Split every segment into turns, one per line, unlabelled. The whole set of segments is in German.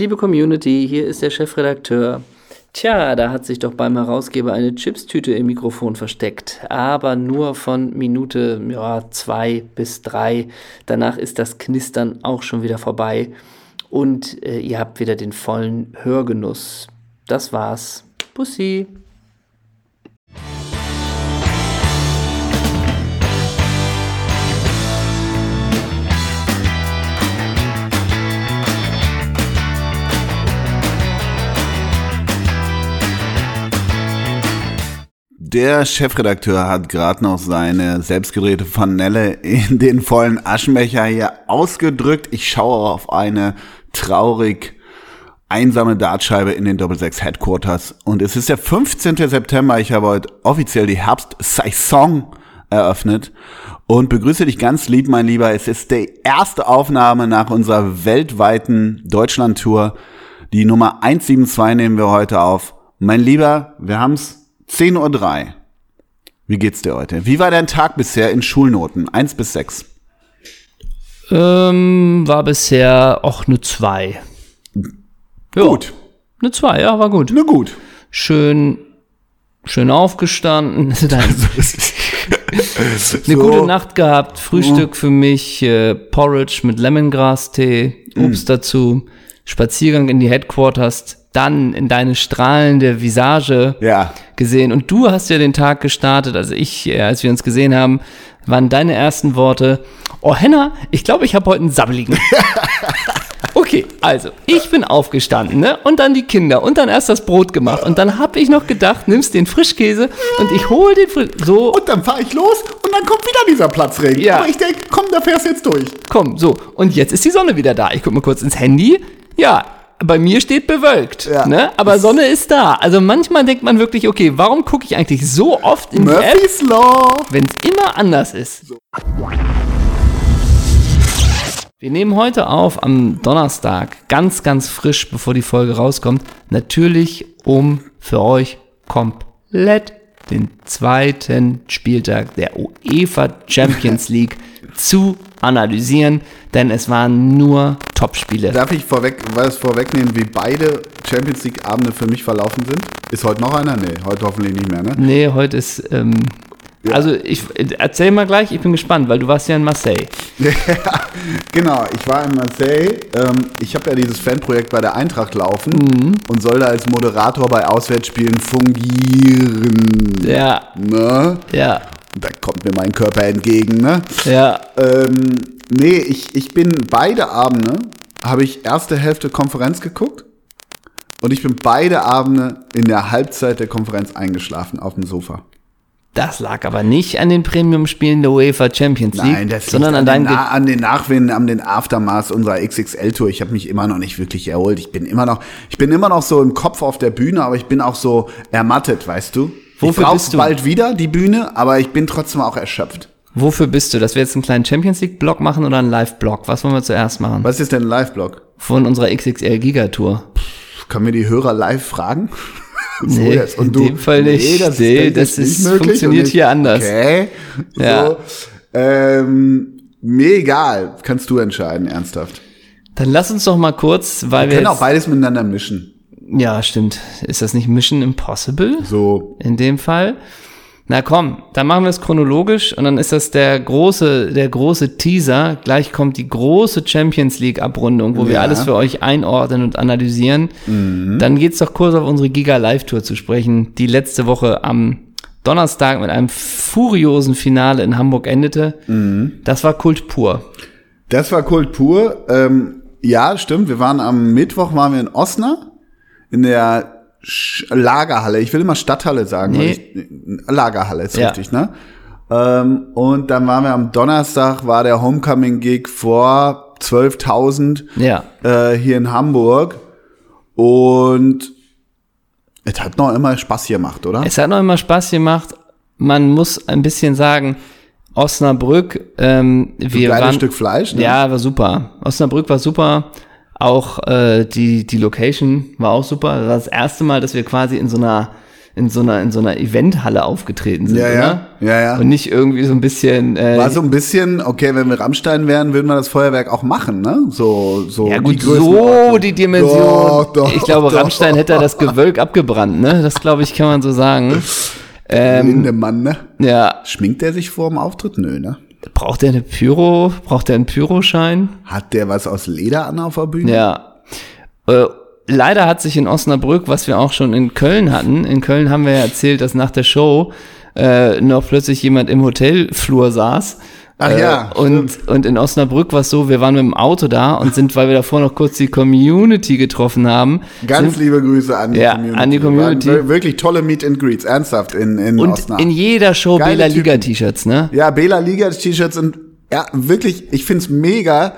liebe Community, hier ist der Chefredakteur. Tja, da hat sich doch beim Herausgeber eine Chipstüte im Mikrofon versteckt, aber nur von Minute ja, zwei bis drei. Danach ist das Knistern auch schon wieder vorbei und äh, ihr habt wieder den vollen Hörgenuss. Das war's. Pussy.
Der Chefredakteur hat gerade noch seine selbstgedrehte Fanelle in den vollen Aschenbecher hier ausgedrückt. Ich schaue auf eine traurig einsame Dartscheibe in den Doppelsechs Headquarters. Und es ist der 15. September. Ich habe heute offiziell die Herbst-Saison eröffnet und begrüße dich ganz lieb, mein Lieber. Es ist die erste Aufnahme nach unserer weltweiten Deutschland-Tour. Die Nummer 172 nehmen wir heute auf. Mein Lieber, wir haben's 10.03 Uhr. Wie geht's dir heute? Wie war dein Tag bisher in Schulnoten? 1 bis 6?
Ähm, war bisher auch eine 2. Ja,
Gut.
Eine 2, ja, war gut.
Na gut.
Schön, schön aufgestanden. Nein, eine
So.
gute Nacht gehabt. Frühstück für mich, äh, Porridge mit Lemongrass-Tee, Obst dazu, Spaziergang in die Headquarters, dann in deine strahlende Visage
Ja.
gesehen. Und du hast ja den Tag gestartet, also ich, äh, als wir uns gesehen haben, waren deine ersten Worte, oh Henna, ich glaube, ich habe heute einen Sabbeligen. Okay, also ich bin aufgestanden, ne? Und dann die Kinder und dann erst das Brot gemacht und dann habe ich noch gedacht, nimmst den Frischkäse und ich hol den Frisch so
Und dann fahre ich los und dann kommt wieder dieser Platzregen.
Ja.
Aber ich denke, komm, da fährst du jetzt durch.
komm, so und jetzt ist die Sonne wieder da. Ich guck mal kurz ins Handy. Ja, bei mir steht bewölkt,
Ja.
ne? Aber Sonne ist da. Also manchmal denkt man wirklich, okay, warum gucke ich eigentlich so oft in die App,
Murphy's Law.
wenn es immer anders ist? Wir nehmen heute auf am Donnerstag, ganz, ganz frisch, bevor die Folge rauskommt. Natürlich, um für euch komplett den zweiten Spieltag der UEFA Champions League zu analysieren, denn es waren nur Topspiele.
Darf ich vorweg, was vorwegnehmen, wie beide Champions League Abende für mich verlaufen sind? Ist heute noch einer? Nee, heute hoffentlich nicht mehr, ne?
Nee, heute ist, ähm, also ich erzähl mal gleich, ich bin gespannt, weil du warst ja in Marseille.
Genau, ich war in Marseille. Ähm, ich habe ja dieses Fanprojekt bei der Eintracht laufen
Mhm.
und soll da als Moderator bei Auswärtsspielen fungieren.
Ja,
Ne?
ja,
Da kommt mir mein Körper entgegen, ne?
ja.
Ähm, nee, ich, ich bin beide Abende, habe ich erste Hälfte Konferenz geguckt und ich bin beide Abende in der Halbzeit der Konferenz eingeschlafen auf dem Sofa.
Das lag aber nicht an den Premium-Spielen der UEFA Champions League,
Nein, das
sondern an
an, den, Na an den Nachwinden, an den Aftermath unserer XXL-Tour. Ich habe mich immer noch nicht wirklich erholt. Ich bin immer noch, ich bin immer noch so im Kopf auf der Bühne, aber ich bin auch so ermattet, weißt du?
Wofür
ich
bist du?
bald wieder die Bühne, aber ich bin trotzdem auch erschöpft.
Wofür bist du? Dass wir jetzt einen kleinen Champions League-Blog machen oder einen Live-Blog? Was wollen wir zuerst machen?
Was ist denn ein Live-Blog?
Von unserer XXL-Gigatour.
Können wir die Hörer live fragen? So
Nee,
jetzt. Und
in dem Fall nicht.
das,
Nee,
ist,
das ist-
möglich
funktioniert
ich-
hier anders.
Okay.
Ja.
So. Ähm, mir egal. Kannst du entscheiden, ernsthaft.
Dann lass uns doch mal kurz, weil
Wir
wir,
können auch beides miteinander mischen.
Ja, stimmt. Ist das nicht Mission Impossible?
So.
in dem Fall. Na komm, dann machen wir es chronologisch und dann ist das der große, der große Teaser. Gleich kommt die große Champions League Abrundung, wo wir
Ja.
alles für euch einordnen und analysieren. Dann geht's doch kurz auf unsere Giga Live Tour zu sprechen, die letzte Woche am Donnerstag mit einem furiosen Finale in Hamburg endete. Das war Kult pur.
Das war Kult pur. Ähm, ja, stimmt. Wir waren am Mittwoch waren wir in Osnabrück in der Sch Lagerhalle. Ich will immer Stadthalle sagen. weil
Nee.
Ich, Lagerhalle ist
Ja.
richtig, ne? Ähm, und dann waren wir am Donnerstag, war der Homecoming-Gig vor 12.000
Ja.
äh, hier in Hamburg. Und es hat noch immer Spaß gemacht, oder?
Es hat noch immer Spaß gemacht. Man muss ein bisschen sagen, Osnabrück, ähm, wir
Geiles
waren,
Stück Fleisch, ne?
Ja, war super. Osnabrück war super. Auch äh, die, die Location war auch super. Das war das erste Mal, dass wir quasi in so einer, in so einer, in so einer Eventhalle aufgetreten sind,
Ja, ja.
oder?
Ja, ja.
Und nicht irgendwie so ein bisschen. Äh,
War so ein bisschen, okay, wenn wir Rammstein wären, würden wir das Feuerwerk auch machen, ne? So, so.
ja
die
gut,
Größenordnung.
so die Dimension.
Doch, doch,
ich glaube,
doch.
Rammstein hätte das Gewölk abgebrannt, ne? Das glaube ich, kann man so sagen. Ähm,
Lindemann, ne?
ja,
Schminkt der sich vor dem Auftritt? Nö, ne?
Braucht er eine Pyro? Braucht er einen Pyroschein?
Hat der was aus Leder an auf der Bühne?
Ja. Äh, leider hat sich in Osnabrück, was wir auch schon in Köln hatten, in Köln haben wir ja erzählt, dass nach der Show äh, noch plötzlich jemand im Hotelflur saß.
Ach ja,
Äh, und, und in Osnabrück war es so, wir waren mit dem Auto da und sind, weil wir davor noch kurz die Community getroffen haben.
Ganz
sind,
liebe Grüße an die
Ja,
Community.
an die Community.
Wir- wirklich tolle Meet and Greets, ernsthaft in, in
und
Osnabrück.
in jeder Show
Geile
Bela. Liga T-Shirts, ne?
Ja, Bela Liga T-Shirts und ja, wirklich, ich find's mega.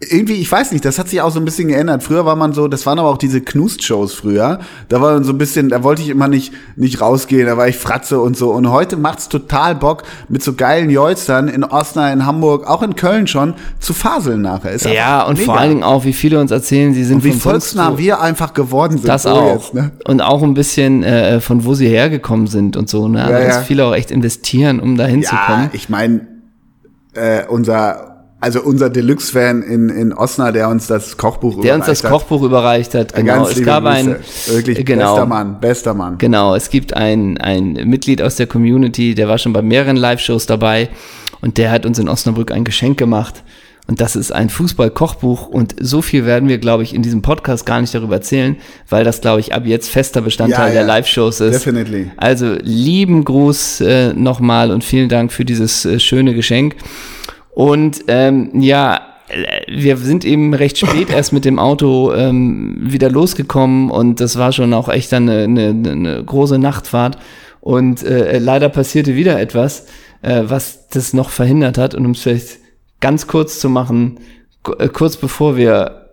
Irgendwie, ich weiß nicht, das hat sich auch so ein bisschen geändert. Früher war man so, das waren aber auch diese Knust-Shows früher. Da war man so ein bisschen, da wollte ich immer nicht, nicht rausgehen, da war ich Fratze und so. Und heute macht's total Bock, mit so geilen Joistern in Osnabrück, in Hamburg, auch in Köln schon, zu faseln nachher. Ist
Ja, und
mega.
vor allen Dingen auch, wie viele uns erzählen, sie sind
wie
von sonst
volksnah wir einfach geworden sind.
Das auch.
Jetzt, ne?
Und auch ein bisschen äh, von wo sie hergekommen sind und so. Ne? Also,
Ja, ja.
dass viele auch echt investieren, um da
Ja,
hinzukommen.
ich meine, äh, unser, also unser Deluxe-Fan in, in Osnabrück, der uns das Kochbuch
Der uns das
überreicht hat.
Kochbuch überreicht hat. Genau.
Ganz
Es gab ein.
Wirklich
genau,
bester Mann, bester Mann.
Genau, es gibt ein, ein Mitglied aus der Community, der war schon bei mehreren Live-Shows dabei und der hat uns in Osnabrück ein Geschenk gemacht. Und das ist ein Fußball-Kochbuch und so viel werden wir, glaube ich, in diesem Podcast gar nicht darüber erzählen, weil das, glaube ich, ab jetzt fester Bestandteil
Ja,
der
ja.
Live-Shows ist.
Definitely.
Also lieben Gruß äh, nochmal und vielen Dank für dieses äh, schöne Geschenk. Und ähm, ja, wir sind eben recht spät erst mit dem Auto ähm, wieder losgekommen und das war schon auch echt eine, eine, eine große Nachtfahrt. Und äh, leider passierte wieder etwas, äh, was das noch verhindert hat. Und um es vielleicht ganz kurz zu machen, äh, kurz bevor wir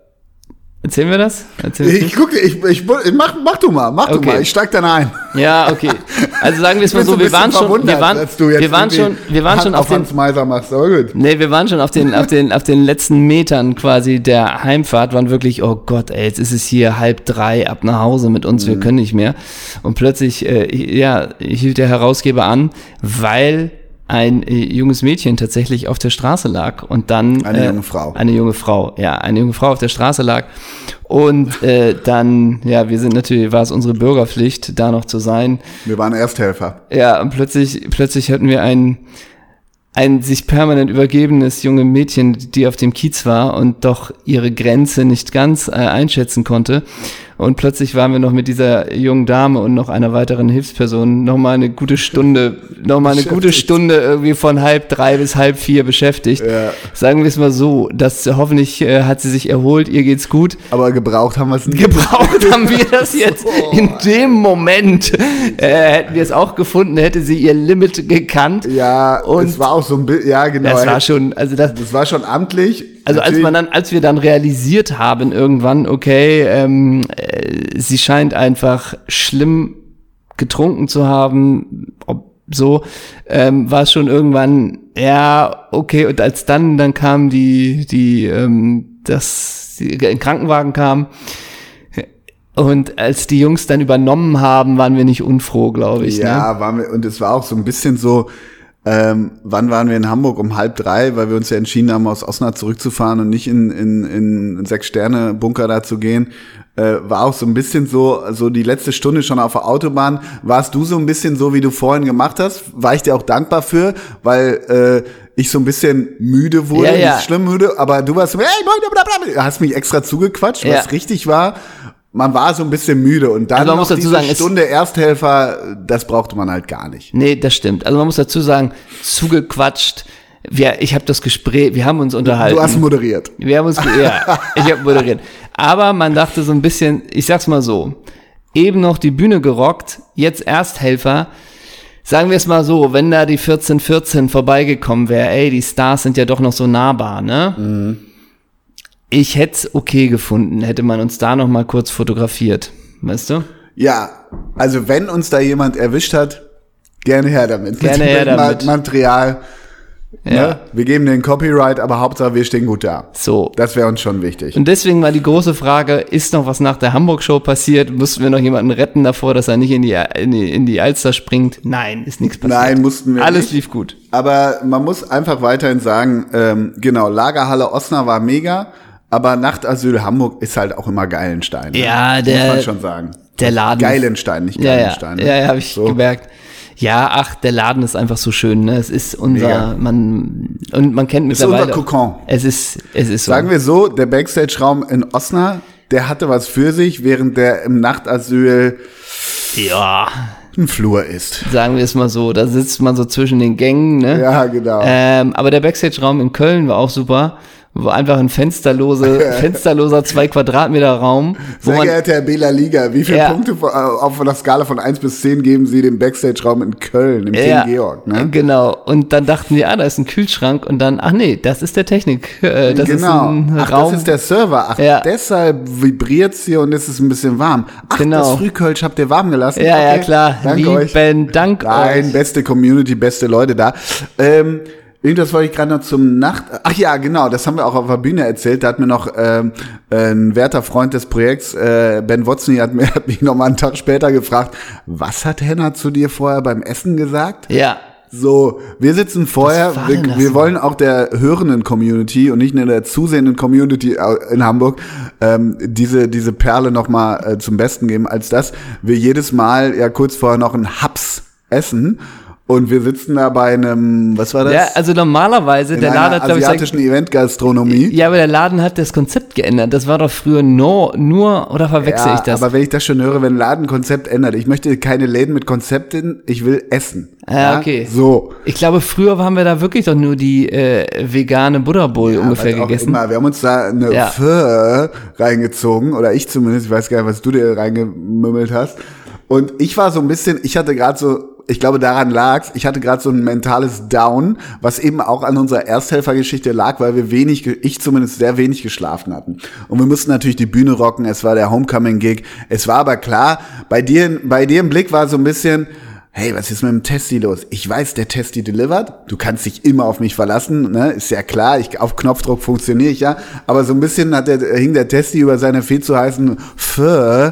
Erzählen wir das? Erzählen wir
Ich gucke, ich, ich, mach, mach du mal, mach
Okay.
du mal, ich steig dann ein.
Ja, okay. Also sagen wir es mal so, wir waren schon, wir waren, wir waren schon, wir waren
Hand
schon auf den,
Hans Meiser machst, aber gut.
nee, wir waren schon auf den, auf den, auf den letzten Metern quasi der Heimfahrt, waren wirklich, oh Gott, ey, jetzt ist es hier halb drei, ab nach Hause mit uns, wir
Mhm.
können nicht mehr. Und plötzlich, äh, ja, hielt der Herausgeber an, weil ein äh, junges Mädchen tatsächlich auf der Straße lag und dann
Eine
äh,
junge Frau.
eine junge Frau, ja, eine junge Frau auf der Straße lag und äh, dann, ja, wir sind natürlich, war es unsere Bürgerpflicht, da noch zu sein.
Wir waren Ersthelfer.
Ja, und plötzlich, plötzlich hatten wir ein, ein sich permanent übergebenes junge Mädchen, die auf dem Kiez war und doch ihre Grenze nicht ganz äh, einschätzen konnte. Und plötzlich waren wir noch mit dieser jungen Dame und noch einer weiteren Hilfsperson noch mal eine gute Stunde, noch mal eine gute. Stunde irgendwie von halb drei bis halb vier beschäftigt.
Ja.
Sagen wir es mal so, dass hoffentlich äh, hat sie sich erholt, ihr geht's gut.
Aber gebraucht haben wir es nicht.
Gebraucht haben wir das jetzt in dem Moment. Äh, hätten wir es auch gefunden, hätte sie ihr Limit gekannt.
Ja,
Und-
es war auch so ein Bild, ja genau.
Das war schon, also das,
das war schon amtlich.
Also als man dann, als wir dann realisiert haben irgendwann, okay, ähm, äh, sie scheint einfach schlimm getrunken zu haben, ob so, ähm, war es schon irgendwann, ja, okay, und als dann, dann kam die, die, ähm, das, die, ein Krankenwagen kam, und als die Jungs dann übernommen haben, waren wir nicht unfroh, glaube ich. Ne?
Ja, waren wir, und es war auch so ein bisschen so, ähm, wann waren wir in Hamburg? Um halb drei, weil wir uns ja entschieden haben, aus Osnabrück zurückzufahren und nicht in, in, in Sechs-Sterne-Bunker da zu gehen. Äh, war auch so ein bisschen so, so die letzte Stunde schon auf der Autobahn. Warst du so ein bisschen so, wie du vorhin gemacht hast? War ich dir auch dankbar für, weil äh, ich so ein bisschen müde wurde,
Ja, ja.
nicht schlimm müde, aber du warst so, hey, hast mich extra zugequatscht,
Ja.
was richtig war. Man war so ein bisschen müde und dann
Also man muss dazu
diese
sagen,
Stunde Ersthelfer, das brauchte man halt gar nicht.
Nee, das stimmt. Also man muss dazu sagen, zugequatscht. Wir, ich habe das Gespräch, wir haben uns unterhalten.
Du hast moderiert.
wir haben uns, ja, ich habe moderiert. Aber man dachte so ein bisschen, ich sag's mal so, eben noch die Bühne gerockt, jetzt Ersthelfer. Sagen wir es mal so, wenn da die 1414 vorbeigekommen wäre, ey, die Stars sind ja doch noch so nahbar, ne? Ich hätte es okay gefunden, hätte man uns da noch mal kurz fotografiert, weißt du?
Ja, also wenn uns da jemand erwischt hat, gerne her damit.
Gerne her damit.
Material. Ne?
Ja.
Wir geben den Copyright, aber Hauptsache wir stehen gut da.
So.
Das wäre uns schon wichtig.
Und deswegen war die große Frage, ist noch was nach der Hamburg-Show passiert? Mussten wir noch jemanden retten davor, dass er nicht in die, in die, in die Alster springt? Nein, ist nichts passiert.
Nein, mussten wir
Alles
nicht.
lief gut.
Aber man muss einfach weiterhin sagen, ähm, genau, Lagerhalle Osnabrück war mega, aber Nachtasyl Hamburg ist halt auch immer Geilenstein. Ne?
Ja, der-
Muss man schon sagen.
Der Laden.
Geilenstein, nicht
Ja, ja,
Geilenstein. ne?
ja, ja habe ich
So.
gemerkt. Ja, ach, der Laden ist einfach so schön. Ne? Es ist unser,
Mega.
man und man kennt
Ist
mittlerweile.
unser Kokon.
Es ist, es ist so.
Sagen wir so, der Backstage-Raum in Osnabrück, der hatte was für sich, während der im Nachtasyl
ja,
ein Flur ist.
sagen wir es mal so. Da sitzt man so zwischen den Gängen. Ne?
Ja, genau.
Ähm, aber der Backstage-Raum in Köln war auch super. War einfach ein fensterlose, fensterloser zwei Quadratmeter Raum, wo
Sehr
man
geehrter Herr Bela Liga, wie viele
Ja.
Punkte äh, auf einer Skala von 1 bis 10 geben Sie dem Backstage-Raum in Köln, im
Ja,
King Georg? Ne?
Genau. Und dann dachten wir, ah, da ist ein Kühlschrank und dann, ach nee, das ist der Technik. Äh, das ist
genau.
ein
Ach,
Raum.
das ist der Server. Ach,
Ja.
deshalb vibriert's hier und es ist ein bisschen warm. Ach,
Genau.
das Frühkölsch habt ihr warm gelassen?
ja, ja,
Okay.
klar.
Danke euch.
Lieben Dank
Nein,
euch.
beste Community, beste Leute da. Ähm, irgendwas wollte ich gerade noch zum Nacht. Ach ja, genau, das haben wir auch auf der Bühne erzählt. Da hat mir noch ähm, ein werter Freund des Projekts, äh, Ben Watson, hat, mir, hat mich noch mal einen Tag später gefragt, was hat Henna zu dir vorher beim Essen gesagt?
Ja.
So, wir sitzen vorher, wir, wir wollen auch der hörenden Community und nicht nur der zusehenden Community in Hamburg ähm, diese, diese Perle nochmal äh, zum Besten geben, als dass wir jedes Mal ja kurz vorher noch einen Haps essen und wir sitzen da bei einem, was war das?
Ja, also normalerweise,
in
der Laden hat, glaube ich,
asiatischen Eventgastronomie.
ja, aber der Laden hat das Konzept geändert. Das war doch früher nur, nur oder verwechsel
Ja,
ich das?
aber wenn ich das schon höre, wenn ein Ladenkonzept ändert, ich möchte keine Läden mit Konzepten, ich will essen.
Ja, okay.
So.
Ich glaube, früher haben wir da wirklich doch nur die äh, vegane Buddha Bowl ungefähr gegessen.
Immer. Wir haben uns da eine
Ja.
Pho reingezogen, oder ich zumindest, ich weiß gar nicht, was du dir reingemümmelt hast. Und ich war so ein bisschen, ich hatte gerade so, ich glaube, daran lag's. Ich hatte gerade so ein mentales Down, was eben auch an unserer Ersthelfergeschichte lag, weil wir wenig, ich zumindest sehr wenig geschlafen hatten. Und wir mussten natürlich die Bühne rocken. Es war der Homecoming-Gig. Es war aber klar, bei dir, bei dir im Blick war so ein bisschen, hey, was ist mit dem Testi los? Ich weiß, der Testi delivered. Du kannst dich immer auf mich verlassen, ne? Ist ja klar, ich, auf Knopfdruck funktioniere ich ja. Aber so ein bisschen hat der, hing der Testi über seine viel zu heißen Pho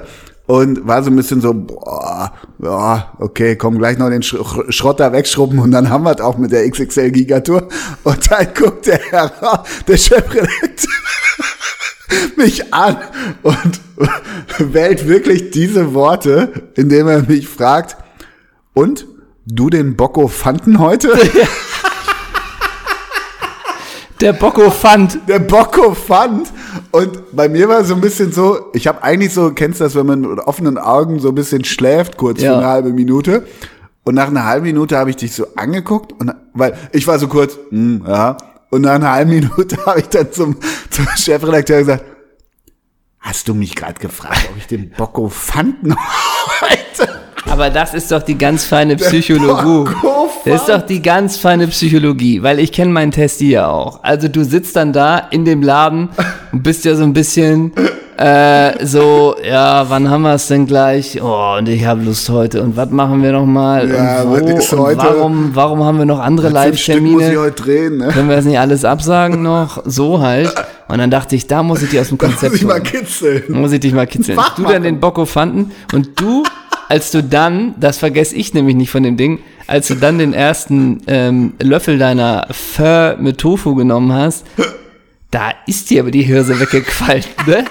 und war so ein bisschen so, boah, ja, okay, komm gleich noch den Sch Schrotter wegschrubben und dann haben wir es auch mit der XXL Gigatour. Und dann guckt der Herr, der Chefredakteur mich an und wählt wirklich diese Worte, indem er mich fragt, und du den Bocco fanden heute?
Der Bocco fand.
Der Bocco fand. Und bei mir war so ein bisschen so, ich habe eigentlich so, kennst du das, wenn man mit offenen Augen so ein bisschen schläft, kurz
Ja.
für eine halbe Minute. Und nach einer halben Minute habe ich dich so angeguckt, und, weil ich war so kurz, hm, ja. Und nach einer halben Minute habe ich dann zum, zum Chefredakteur gesagt, hast du mich gerade gefragt, ob ich den Bocco fanden heute?
Aber das ist doch die ganz feine Psychologie. Das ist doch die ganz feine Psychologie, weil ich kenne meinen Testi ja auch. Also du sitzt dann da in dem Laden und bist ja so ein bisschen äh, so, ja, wann haben wir es denn gleich? Oh, und ich habe Lust heute. Und was machen wir noch mal?
Ja,
und
was
wo?
ist
und
heute?
warum, warum haben wir noch andere
Stück muss ich
Live-Termine?
heute drehen, ne?
Können wir das nicht alles absagen noch? So halt. Und dann dachte ich, da muss ich die aus dem
Muss
Konzept
ich mal
holen.
kitzeln.
Muss ich dich mal kitzeln.
Mach
du
mal.
dann den Bocco fanden und du, als du dann, das vergesse ich nämlich nicht von dem Ding, als du dann den ersten ähm, Löffel deiner Pho mit Tofu genommen hast, da ist dir aber die Hirse weggequallt, ne?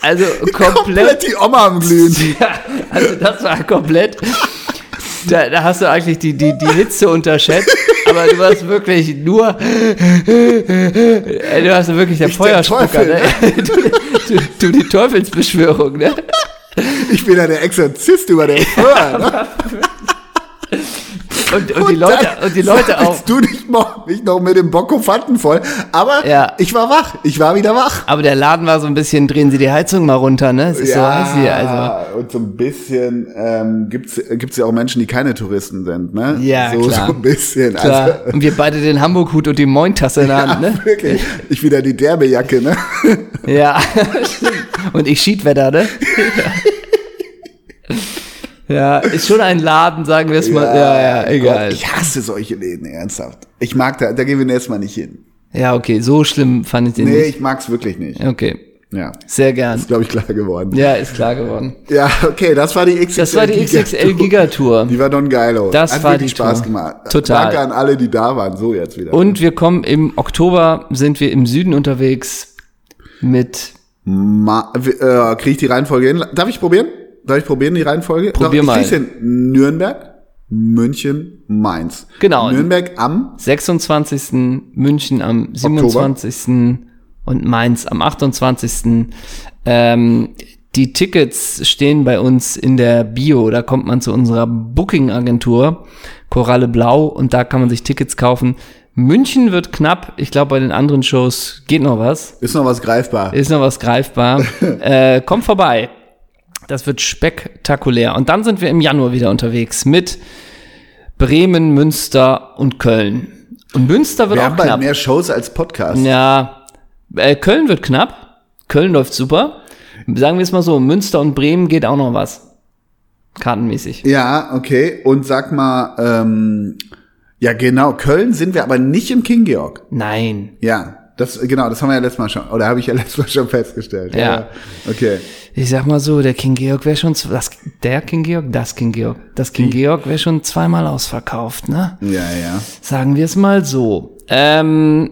Also komplett.
Komplett die Oma am Glühen.
Ja, also das war komplett. Da, da hast du eigentlich die, die, die Hitze unterschätzt, aber du warst wirklich nur. Du hast wirklich der
Ich der
Feuerspucker,
Teufel,
ne? Du, du, du die Teufelsbeschwörung, ne?
Ich bin ja der Exorzist über den Föhr, ne?
Und, und, die Leute,
dann
und die Leute auch.
du dich noch, mich noch mit dem Bocco Fanten voll. Aber
Ja.
ich war wach. Ich war wieder wach.
Aber der Laden war so ein bisschen, drehen Sie die Heizung mal runter, ne? Es ist so heiß hier, also.
und so ein bisschen ähm, gibt's gibt's ja auch Menschen, die keine Touristen sind, ne?
Ja,
so,
klar.
so ein bisschen.
Klar.
Also,
Und wir beide den Hamburg-Hut und die Moin-Tasse in der Hand, ne?
wirklich. Ich wieder die Derbejacke, ne?
Ja. Und ich Schiedwetter, ne? Ja, ist schon ein Laden, sagen wir es mal. Ja, ja, egal.
Gott, ich hasse solche Läden, ernsthaft. Ich mag da, da gehen wir nächstes Mal nicht hin.
Ja, okay, so schlimm fand ich den
Nee,
nicht.
ich mag's wirklich nicht.
Okay,
Ja.
sehr gern.
Ist, glaube ich, klar geworden.
Ja, ist klar geworden.
Ja, okay, das war die XXL.
Das war die XXL Gigatour.
Die war Don Geilo.
Das
Hat
war
wirklich
die
Spaß
Tour.
gemacht.
Total.
Danke an alle, die da waren. So jetzt wieder.
Und wir kommen im Oktober, sind wir im Süden unterwegs mit,
Ma äh, kriege ich die Reihenfolge hin? Darf ich probieren? Darf ich probieren, die Reihenfolge?
Probier
Doch,
mal.
Ich hin. Nürnberg, München, Mainz.
Genau.
Nürnberg am
26. München am 27. und Mainz am 28. Ähm, die Tickets stehen bei uns in der Bio. Da kommt man zu unserer Booking-Agentur Koralle Blau und da kann man sich Tickets kaufen. München wird knapp. Ich glaube, bei den anderen Shows geht noch was.
ist noch was greifbar.
Ist noch was greifbar. äh, kommt vorbei. Das wird spektakulär. Und dann sind wir im Januar wieder unterwegs mit Bremen, Münster und Köln. Und Münster wird
wir
auch
haben bald
knapp.
mehr Shows als Podcast.
Ja, äh, Köln wird knapp. Köln läuft super. Sagen wir es mal so, Münster und Bremen geht auch noch was. Kartenmäßig.
Ja, okay. Und sag mal, ähm, ja genau, Köln sind wir aber nicht im King Georg.
Nein.
Ja, das genau, das haben wir ja letztes Mal schon, oder habe ich ja letztes Mal schon festgestellt.
Ja.
Okay.
Ich sag mal so, der King Georg wäre schon, das, der King Georg, das King Georg, das King Georg wäre schon zweimal ausverkauft, ne?
Ja, ja.
Sagen wir es mal so. Ähm,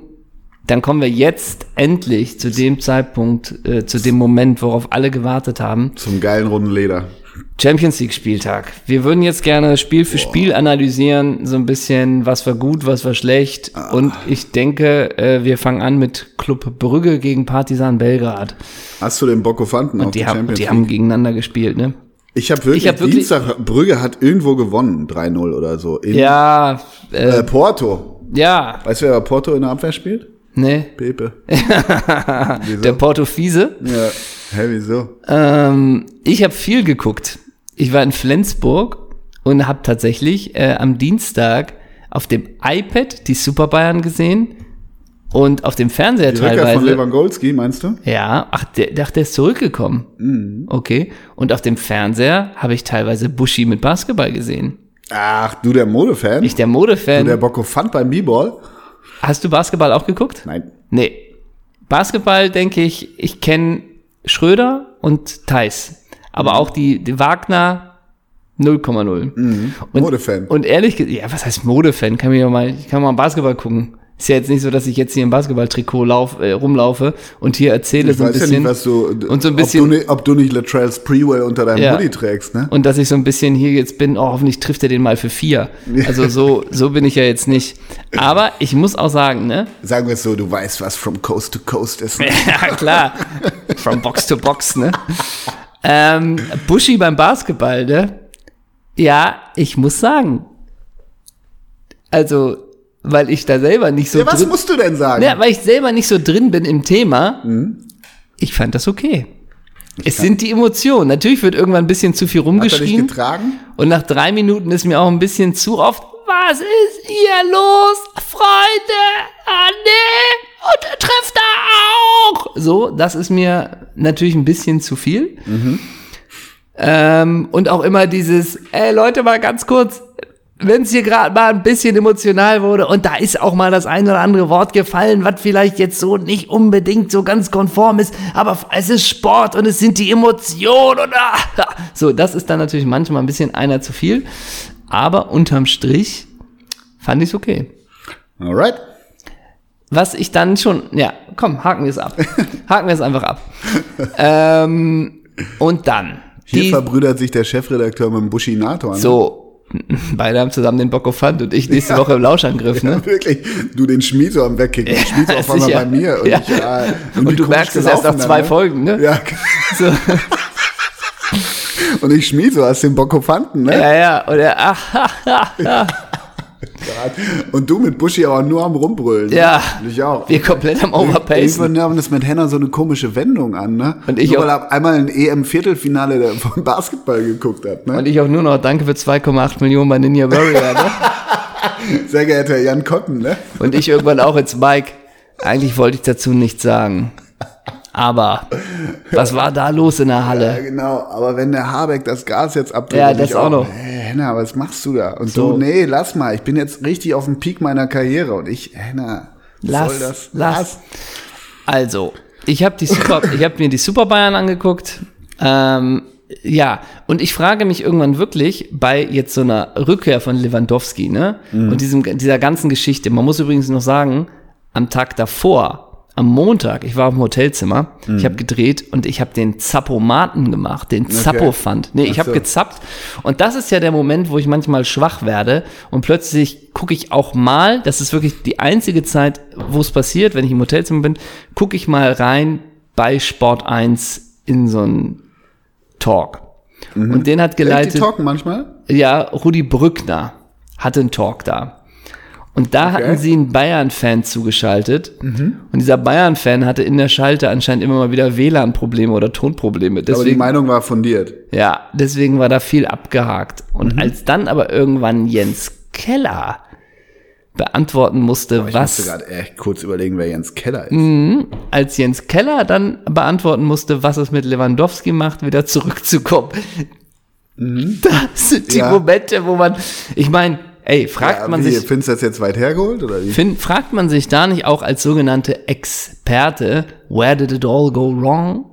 dann kommen wir jetzt endlich zu dem Zeitpunkt, äh, zu dem Moment, worauf alle gewartet haben.
Zum geilen runden Leder.
Champions League Spieltag. Wir würden jetzt gerne Spiel für Spiel analysieren, so ein bisschen, was war gut, was war schlecht. Und ich denke, äh, wir fangen an mit Club Brügge gegen Partisan Belgrad.
Hast du den Bockofanten auf
Die,
die
haben,
Champions
die
League?
haben gegeneinander gespielt, ne?
Ich habe wirklich,
Ich hab wirklich-
Dienstag, Brügge hat irgendwo gewonnen, 3-0 oder so. In,
Ja, äh,
äh, Porto.
ja,
Weißt du, wer Porto in der Abwehr spielt?
ne?
Pepe.
Der Porto Fiese.
Ja. Hä, wieso?
Ähm, ich habe viel geguckt. Ich war in Flensburg und habe tatsächlich äh, am Dienstag auf dem iPad die Super Bayern gesehen und auf dem Fernseher
Die Rückkehr von
teilweise.
Lewandowski, meinst du?
Ja, ach, der, der, der ist zurückgekommen.
Mhm.
Okay. Und auf dem Fernseher habe ich teilweise Buschi mit Basketball gesehen.
Ach, du der Modefan?
Ich der Modefan.
der Bockofant beim B-Ball?
Hast du Basketball auch geguckt?
Nein.
Nee. Basketball denke ich, ich kenne Schröder und Theis. Aber
Mhm.
auch die, die Wagner 0,0. Und,
Modefan.
Und ehrlich gesagt, ja, was heißt Modefan? Kann mir mal, ich kann mal Basketball gucken. Ist ja jetzt nicht so, dass ich jetzt hier im Basketballtrikot lauf, äh, rumlaufe und hier erzähle
Ich
so ein
weiß ja
bisschen.
nicht, was du,
und so ein
ob
bisschen-
du, nicht- ob du nicht Latrell Sprewell unter deinem
Ja.
Hoodie trägst, ne?
und dass ich so ein bisschen hier jetzt bin, oh, hoffentlich trifft er den mal für vier. Also so, so bin ich ja jetzt nicht. Aber ich muss auch sagen, ne?
Sagen wir es so, du weißt, was from coast to coast ist. Ne?
Ja, klar. From Box to Box, ne? Ähm, Buschi beim Basketball, ne? Ja, ich muss sagen. Also, weil ich da selber nicht so
Ja, was
drin,
musst du denn sagen?
ja, weil ich selber nicht so drin bin im Thema. Ich fand das okay. Es sind die Emotionen. Natürlich wird irgendwann ein bisschen zu viel rumgeschrien. Und nach drei Minuten ist mir auch ein bisschen zu oft, was ist hier los, Freunde? Ah, nee, und er trifft da auch. So, das ist mir natürlich ein bisschen zu viel. Ähm, und auch immer dieses, ey Leute, mal ganz kurz, wenn es hier gerade mal ein bisschen emotional wurde und da ist auch mal das ein oder andere Wort gefallen, was vielleicht jetzt so nicht unbedingt so ganz konform ist, aber es ist Sport und es sind die Emotionen und ah, so, das ist dann natürlich manchmal ein bisschen einer zu viel, aber unterm Strich fand ich okay.
Alright.
Was ich dann schon, ja, komm, haken wir es ab. Haken wir es einfach ab. ähm, und dann.
Hier
die-
verbrüdert sich der Chefredakteur mit dem Buschinator. Ne?
So, beide haben zusammen den Bockofant und ich nächste Woche im Lauschangriff, ne?
Wirklich, du den Schmieso am Wegkicken. Ja, Schmieso auf einmal bei mir. Und,
Ja.
ich, ja,
Und du merkst es erst nach zwei
dann,
Folgen, ne?
Ja,
So,
und ich Schmieso aus dem Bockofanten, ne?
ja, ja, oder, ach, ha, ha, ha.
Und du mit Buschi aber nur am Rumbrüllen. ne?
ja,
Und ich auch.
wir komplett am Overpacen.
Irgendwann nahm das mit Henna so eine komische Wendung an, ne?
Und ich
Nur
auch-
weil er einmal ein EM-Viertelfinale vom Basketball geguckt hat, ne?
Und ich auch nur noch danke für 2,8 Millionen bei Ninja Warrior, ne?
Sehr geehrter Jan Kotten, ne?
Und ich irgendwann auch ins Mike. Eigentlich wollte ich dazu nichts sagen. Aber was war da los in der
Ja,
Halle?
genau. Aber wenn der Habeck das Gas jetzt abdreht,
Ja, das
ich
auch noch.
Hey, Henna, was machst du da? Und
So.
du, nee, lass mal. Ich bin jetzt richtig auf dem Peak meiner Karriere. Und ich, Henna,
Lass,
soll das?
lass. Also, ich habe die Super, ich habe mir die Super Bayern angeguckt. Ähm, ja, und ich frage mich irgendwann wirklich bei jetzt so einer Rückkehr von Lewandowski, ne? Und diesem, dieser ganzen Geschichte. Man muss übrigens noch sagen, am Tag davor, am Montag, ich war auf dem Hotelzimmer, ich habe gedreht und ich habe den Zappomaten gemacht, den Zappo-Fund. Nee, ich habe
so.
gezappt. Und das ist ja der Moment, wo ich manchmal schwach werde und plötzlich gucke ich auch mal, das ist wirklich die einzige Zeit, wo es passiert, wenn ich im Hotelzimmer bin, gucke ich mal rein bei Sport 1 in so einen Talk. Und den hat
Echt, die
geleitet,
talken manchmal?
ja, Rudi Brückner hatte einen Talk da. Und da
Okay. Mhm.
hatten sie einen Bayern-Fan zugeschaltet. Und dieser Bayern-Fan hatte in der Schalte anscheinend immer mal wieder WLAN-Probleme oder Tonprobleme.
Aber die
Deswegen
Meinung war fundiert.
ja, deswegen war da viel abgehakt. Und
Mhm.
als dann aber irgendwann Jens Keller beantworten musste,
Ich
was,
musste gerade echt kurz überlegen, wer Jens Keller ist.
als Jens Keller dann beantworten musste, was es mit Lewandowski macht, wieder zurückzukommen. Das sind die
Mhm. Ja.
Momente, wo man, ich meine, ey, fragt
Ja,
man
wie,
sich,
findest du das jetzt weit hergeholt? Oder wie?
find, fragt man sich da nicht auch als sogenannte Experte, where did it all go wrong?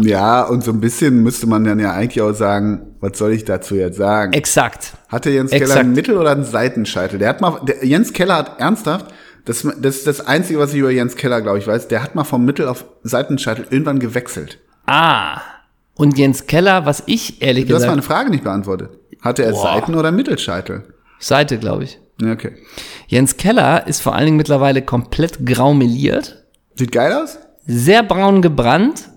Ja, und so ein bisschen müsste man dann ja eigentlich auch sagen, was soll ich dazu jetzt sagen?
Exakt.
Hatte Jens Keller
Exakt.
einen Mittel- oder einen Seitenscheitel? Der hat mal, der, Jens Keller hat ernsthaft, das, das ist das Einzige, was ich über Jens Keller, glaube ich, weiß, der hat mal vom Mittel auf Seitenscheitel irgendwann gewechselt.
Ah. Und Jens Keller, was ich ehrlich
Du hast
gesagt,
meine Frage nicht beantwortet. Hatte er
Boah.
Seiten- oder Mittelscheitel?
Seite, glaube ich.
Ja, okay.
Jens Keller ist vor allen Dingen mittlerweile komplett grau meliert,
Sieht geil aus?
sehr braun gebrannt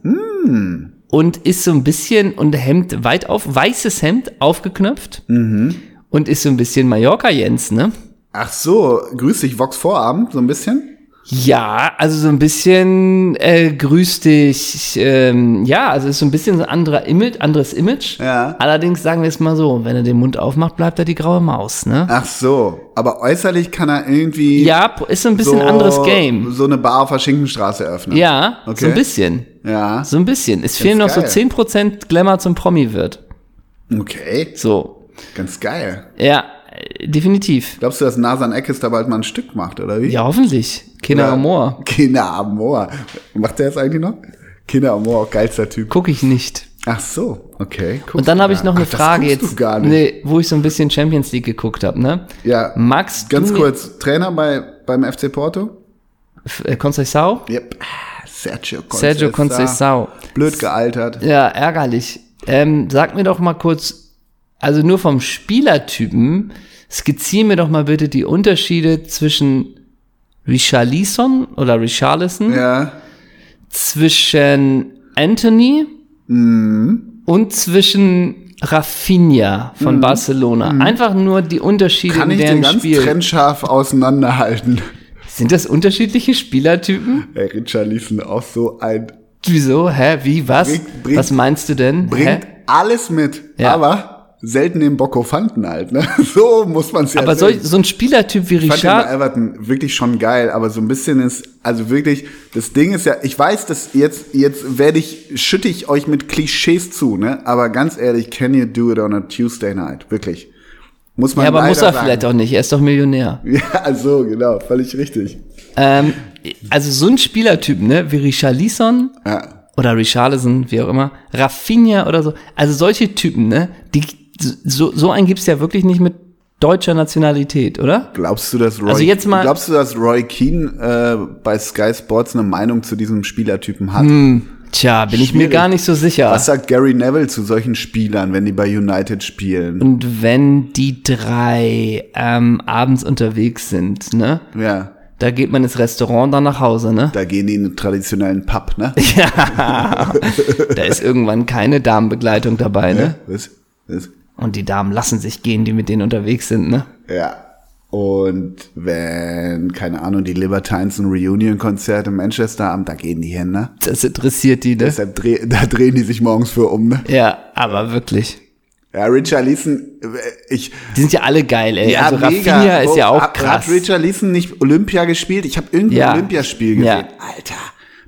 und ist so ein bisschen und Hemd weit auf, weißes Hemd aufgeknöpft und ist so ein bisschen Mallorca Jens, ne?
Ach so, grüß dich, Vox Vorabend, so ein bisschen?
Ja, also so ein bisschen äh, grüß dich. Ähm, ja, also ist so ein bisschen so ein anderer Image, anderes Image.
Ja.
Allerdings sagen wir es mal so, wenn er den Mund aufmacht, bleibt er die graue Maus, ne?
Ach so, aber äußerlich kann er irgendwie
Ja, ist so ein bisschen
so,
anderes Game.
so eine Bar auf der Schinkenstraße eröffnen.
Ja,
Okay.
so ein bisschen.
Ja,
So ein bisschen. Es fehlen noch so
geil.
10% Glamour zum Promi wird.
okay,
So.
ganz geil.
Ja, äh, definitiv.
Glaubst du, dass Nasan Eckes da bald mal ein Stück macht, oder wie?
Ja, hoffentlich. Kinder
Ja.
Amor.
Kinder Amor. Macht der jetzt eigentlich noch? Kinder Amor, geilster Typ.
Guck ich nicht.
Ach so, okay.
Und dann habe ich noch eine
Ach,
Frage jetzt,
Du gar nicht.
Nee, wo ich so ein bisschen Champions League geguckt habe, ne?
Ja,
Magst
ganz kurz. Trainer bei, beim FC Porto?
Äh, Conceição?
Yep. Sergio Conceição.
Sergio Conceição.
Blöd gealtert.
Ja, ärgerlich. Ähm, sag mir doch mal kurz, also nur vom Spielertypen, skizzier mir doch mal bitte die Unterschiede zwischen Richarlison oder Richarlison,
Ja.
zwischen Anthony
Mhm.
und zwischen Rafinha von Barcelona. Einfach nur die Unterschiede
Mhm. Kann
in
ich den ganz
Spiel.
trennscharf auseinanderhalten.
Sind das unterschiedliche Spielertypen?
Ey, Richarlison auch so ein,
Wieso? Hä? Wie? Was?
Bringt- bringt-
Was meinst du denn?
bringt
Hä?
alles mit,
Ja.
aber selten den Bockofanten halt, ne? So muss man es ja
Aber so, so ein Spielertyp wie
Ich fand den
Richard,
Everton wirklich schon geil, aber so ein bisschen ist, also wirklich, das Ding ist ja, ich weiß, dass jetzt, jetzt werde ich, schütte ich euch mit Klischees zu, ne? Aber ganz ehrlich, can you do it on a Tuesday night? Wirklich. Muss man
ja, aber muss er
sagen.
vielleicht auch nicht. Er ist doch Millionär.
Ja, so, genau, völlig richtig.
Ähm, also so ein Spielertyp, ne, wie Richarlison
Ja.
oder Richarlison, wie auch immer, Rafinha oder so. Also solche Typen, ne, die, so, so einen gibt's ja wirklich nicht mit deutscher Nationalität, oder?
Glaubst du, dass Roy,
Also jetzt mal-
glaubst du, dass Roy Keane äh, bei Sky Sports eine Meinung zu diesem Spielertypen hat?
Tja, bin ich mir
Schwierig.
gar nicht so sicher.
Was sagt Gary Neville zu solchen Spielern, wenn die bei United spielen?
Und wenn die drei ähm, abends unterwegs sind, ne,
Ja,
da geht man ins Restaurant, dann nach Hause, ne?
da gehen die in einen traditionellen Pub, ne?
Ja, da ist irgendwann keine Damenbegleitung dabei, ne?
Was? Was?
Und die Damen lassen sich gehen, die mit denen unterwegs sind, ne?
Ja. Und wenn, keine Ahnung, die Libertines ein Reunion-Konzert in Manchester haben, da gehen die hin, ne?
Das interessiert die, ne?
Deshalb dreh, da drehen die sich morgens für um, ne?
Ja, aber wirklich.
Ja, Richard Leeson, ich,
Die sind ja alle geil, ey.
ja,
also
mega.
Rafinha ist
Oh,
ja auch krass.
Hat Richard Leeson nicht Olympia gespielt? Ich habe irgendein
Ja.
Olympiaspiel gesehen.
Ja.
Alter,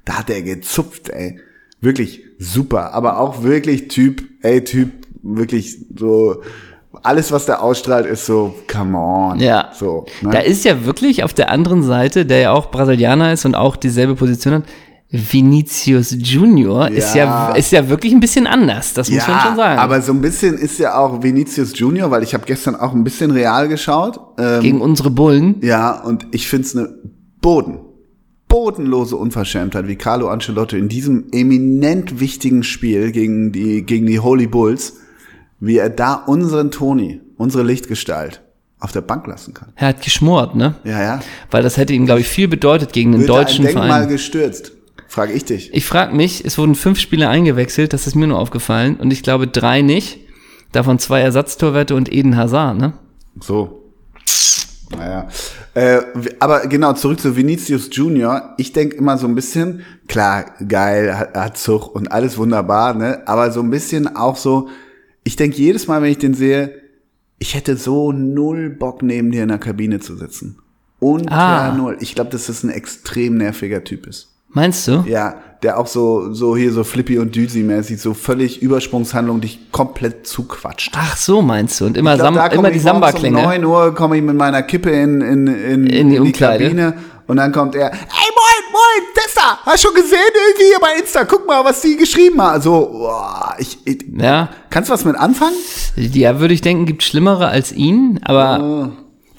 Da hat er gezupft, ey. Wirklich super. Aber auch wirklich Typ, ey, Typ, wirklich so, alles, was der ausstrahlt, ist so, come on.
Ja.
So, ne?
Da ist ja wirklich auf der anderen Seite, der ja auch Brasilianer ist und auch dieselbe Position hat, Vinicius Junior ist ja
Ja.
ist ja wirklich ein bisschen anders, das muss man schon sagen.
aber so ein bisschen ist ja auch Vinicius Junior, weil ich habe gestern auch ein bisschen real geschaut. Ähm,
gegen unsere Bullen.
ja, und ich find's eine Boden, bodenlose Unverschämtheit, wie Carlo Ancelotti in diesem eminent wichtigen Spiel gegen die, gegen die Holy Bulls, wie er da unseren Toni, unsere Lichtgestalt, auf der Bank lassen kann.
Er hat geschmort, ne?
Ja, ja.
Weil das hätte ihm, glaube ich, viel bedeutet gegen einen
Wird
deutschen
ein Denkmal
Verein.
gestürzt? Frage ich dich.
Ich frage mich, es wurden fünf Spieler eingewechselt, das ist mir nur aufgefallen, und ich glaube drei nicht. Davon zwei Ersatztorwerte und Eden Hazard, ne?
So. Naja. Äh, aber genau, zurück zu Vinicius Junior. Ich denk immer so ein bisschen, klar, geil, hat, hat Zug und alles wunderbar, ne? Aber so ein bisschen auch so, ich denk jedes Mal, wenn ich den sehe, ich hätte so null Bock, neben dir in der Kabine zu sitzen. Unter
Ah.
null. Ich glaube, dass das ein extrem nerviger Typ ist.
Meinst du?
Ja, der auch so, so hier so Flippy und Düsi-mäßig, so völlig Übersprungshandlung dich komplett zuquatscht.
Ach so, meinst du? Und immer,
glaub,
Sam immer die Samba-Klänge.
Um 9 Uhr komme ich mit meiner Kippe in, in, in,
In die Umkleide.
Kabine und dann kommt er, ey moin, Tessa, hast du schon gesehen irgendwie hier bei Insta, guck mal, was die geschrieben haben. Also, boah, ich, ich
Ja,
kannst du was mit anfangen?
ja, würde ich denken, gibt Schlimmere als ihn, aber
Oh.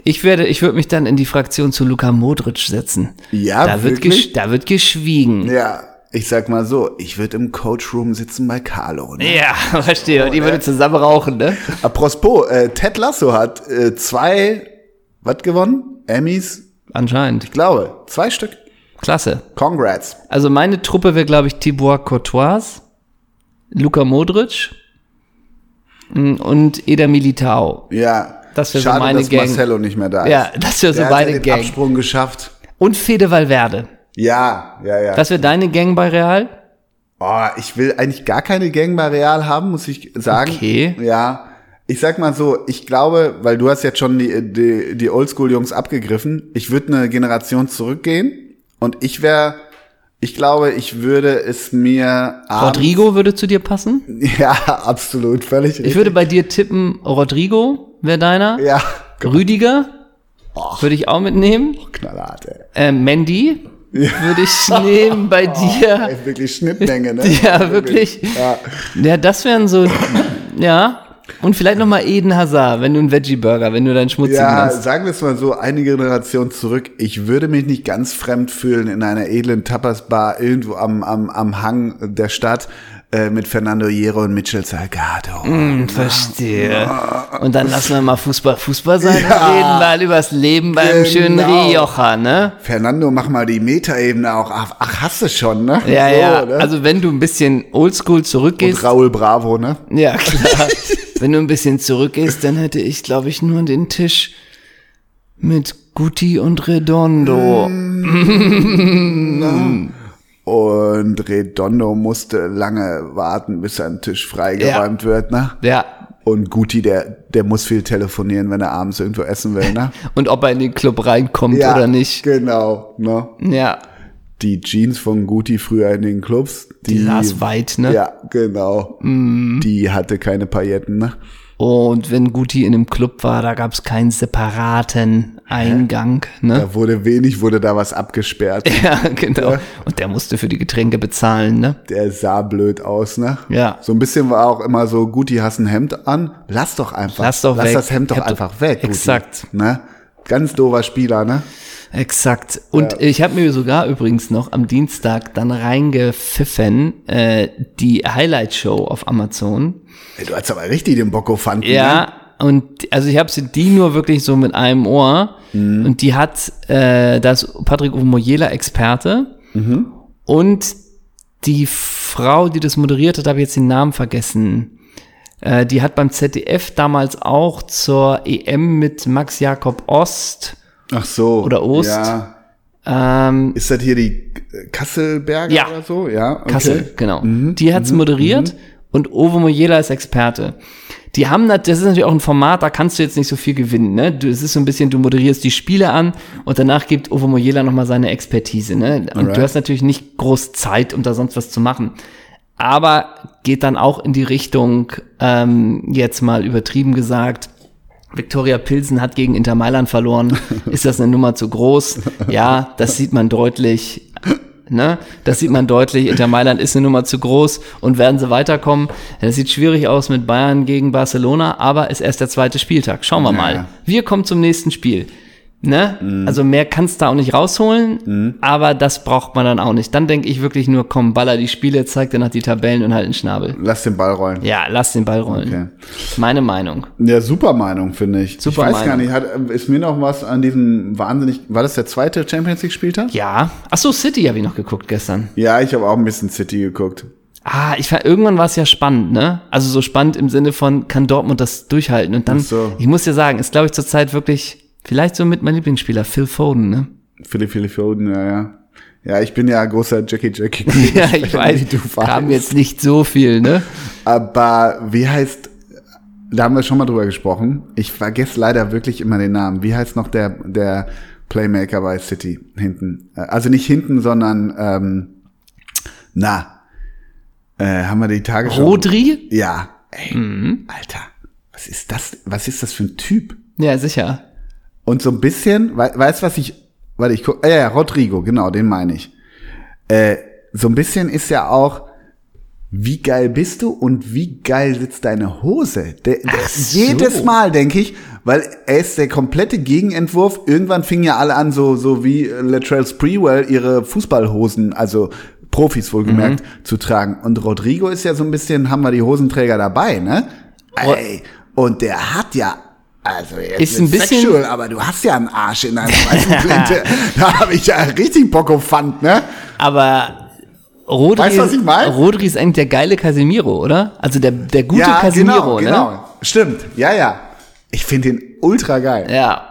ich werde, ich würde mich dann in die Fraktion zu Luka Modric setzen.
Ja,
da wird,
wirklich?
gesch da wird geschwiegen.
Ja, ich sag mal so, ich würde im Coachroom sitzen bei Carlo. Ne?
Ja, verstehe. Und die würde zusammen rauchen, ne?
Apropos, äh, Ted Lasso hat äh, zwei, was gewonnen? Emmys?
Anscheinend.
Ich glaube, zwei Stück.
Klasse.
Congrats.
Also meine Truppe wäre, glaube ich, Thibaut Courtois, Luka Modric mm, und Eder Militao.
Ja.
Das wär so
Schade,
meine
dass
Gang.
Marcelo nicht mehr da ist.
Ja, das wäre so
Der hat
meine
ja den
Gang.
Absprung geschafft.
Und Fede Valverde.
Ja, ja, ja.
Das wäre deine Gang bei Real?
oh, ich will eigentlich gar keine Gang bei Real haben, muss ich sagen.
Okay.
Ja. Ich sag mal so, ich glaube, weil du hast jetzt schon die, die, die Oldschool-Jungs abgegriffen, ich würde eine Generation zurückgehen und ich wäre, ich glaube, ich würde es mir
Rodrigo würde zu dir passen?
Ja, absolut, völlig richtig.
Ich würde bei dir tippen, Rodrigo wäre deiner.
ja,
Rüdiger würde ich auch mitnehmen.
knallhart, ey.
Äh, Mandy würde ich nehmen bei dir.
Ey, wirklich Schnittmenge, ne?
Ja, wirklich.
Ja.
Ja, das wären so, ja. Und vielleicht noch mal Eden Hazard, wenn du einen Veggie-Burger, wenn du deinen schmutzigen
Ja,
hast.
sagen wir es mal so, eine Generation zurück. Ich würde mich nicht ganz fremd fühlen in einer edlen Tapas-Bar irgendwo am, am, am Hang der Stadt äh, mit Fernando Hierro und Mitchell Salgado.
Hm, verstehe. Und dann lassen wir mal Fußball Fußball sein
Ja.
und reden mal übers Leben beim
Genau.
schönen Rioja, ne?
Fernando, mach mal die Metaebene auch. Ach, ach hast du schon, ne?
Ja,
So,
ja.
Ne?
Also wenn du ein bisschen oldschool zurückgehst,
und Raul Bravo, ne?
ja klar. wenn du ein bisschen zurückgehst, dann hätte ich, glaube ich, nur den Tisch mit Guti und Redondo.
Und Redondo musste lange warten, bis sein Tisch freigeräumt wird, ne?
Ja.
Und Guti, der, der muss viel telefonieren, wenn er abends irgendwo essen will, ne?
Und ob er in den Club reinkommt oder nicht.
Genau, ne?
Ja.
Die Jeans von Guti früher in den Clubs, die,
Die saß weit, ne?
Ja, genau. Die hatte keine Pailletten, ne?
Und wenn Guti in einem Club war, da gab es keinen separaten Eingang, ne?
Da wurde wenig, wurde da was abgesperrt.
Ja, genau. Und der musste für die Getränke bezahlen, ne?
Der sah blöd aus, ne?
Ja.
So ein bisschen war auch immer so, Guti, hast ein Hemd an? Lass doch einfach.
Lass doch weg.
das Hemd doch
Hemd-
einfach weg. Guti.
Exakt.
Ne? Ganz doofer Spieler, ne?
Exakt. Und ich habe mir sogar übrigens noch am Dienstag dann reingepfiffen, äh, die Highlight-Show auf Amazon.
Ey, du hast aber richtig den Bocco fanden. Ne?
Ja, und also ich habe sie die nur wirklich so mit einem Ohr. Und die hat, äh, da ist Patrick Omoyela Experte. Und die Frau, die das moderiert hat, habe ich jetzt den Namen vergessen. Äh, die hat beim ZDF damals auch zur EM mit Max Jakob Ost.
Ach so.
Oder Ost.
Ja.
Ähm,
Ist das hier die Kasselberger
Ja.
oder so? Ja. Okay.
Kassel, genau. Die hat's moderiert und Ovo Mojela ist Experte. die haben das, das ist natürlich auch ein Format, da kannst du jetzt nicht so viel gewinnen, ne? Du, es ist so ein bisschen, du moderierst die Spiele an und danach gibt Ovo Moyela nochmal seine Expertise, ne? Und
Alright.
du hast natürlich nicht groß Zeit, um da sonst was zu machen. Aber geht dann auch in die Richtung, ähm, jetzt mal übertrieben gesagt, Viktoria Pilsen hat gegen Inter Mailand verloren. Ist das eine Nummer zu groß? Ja, das sieht man deutlich. Ne? Das sieht man deutlich. Inter Mailand ist eine Nummer zu groß und werden sie weiterkommen. Das sieht schwierig aus mit Bayern gegen Barcelona, aber ist erst der zweite Spieltag. Schauen wir mal. Wir kommen zum nächsten Spiel. Ne?
Mhm.
Also mehr kannst du auch nicht rausholen, aber das braucht man dann auch nicht. Dann denke ich wirklich nur, komm, baller die Spiele, zeig dir nach die Tabellen und halt den Schnabel.
Lass den Ball rollen.
Ja, lass den Ball rollen.
Okay.
Meine Meinung.
Ja, super Meinung, finde ich.
Super
ich weiß gar
Meinung.
nicht, hat, ist mir noch was an diesem wahnsinnig, war das der zweite Champions League Spieltag?
Ja. Ach so, City habe ich noch geguckt gestern.
Ja, ich habe auch ein bisschen City geguckt.
Ah, ich war, irgendwann war es ja spannend, ne? Also so spannend im Sinne von, kann Dortmund das durchhalten? Und dann,
so.
ich muss dir sagen, ist glaube ich zurzeit wirklich, vielleicht so mit mein Lieblingsspieler, Phil Foden, ne?
Philly Philly Foden, ja, ja. Ja, ich bin ja großer Jackie Jackie.
Ja, ich weiß,
du
kam
weißt.
jetzt nicht so viel, ne?
Aber wie heißt, da haben wir schon mal drüber gesprochen. Ich vergesse leider wirklich immer den Namen. Wie heißt noch der, der Playmaker bei City hinten? Äh, Also nicht hinten, sondern, ähm, na, äh, haben wir die Tage schon.
Rodri?
Ja. Ey,
Mhm.
Alter, was ist das, was ist das für ein Typ?
Ja, sicher.
Und so ein bisschen, we weißt was ich, warte, ich guck, äh, ja, Rodrigo, genau, den meine ich. Äh, so ein bisschen ist ja auch, wie geil bist du und wie geil sitzt deine Hose?
Ach so.
Jedes Mal denke ich, weil er ist der komplette Gegenentwurf. Irgendwann fingen ja alle an, so, so wie Latrell Sprewell ihre Fußballhosen, also Profis wohlgemerkt,
Mhm.
zu tragen. Und Rodrigo ist ja so ein bisschen, haben wir die Hosenträger dabei, ne? Ey, und der hat ja, also jetzt
Ist ein bisschen-
sexual, aber du hast ja einen Arsch in deiner weißen Flinte. da habe ich ja richtig Bock auf Pfand, ne?
Aber Rodri,
Weißt was ich meine?
Rodri ist eigentlich der geile Casemiro, oder? Also der, der gute
ja,
Casemiro,
genau,
ne?
genau. Stimmt, ja, ja. Ich finde ihn ultra geil.
Ja.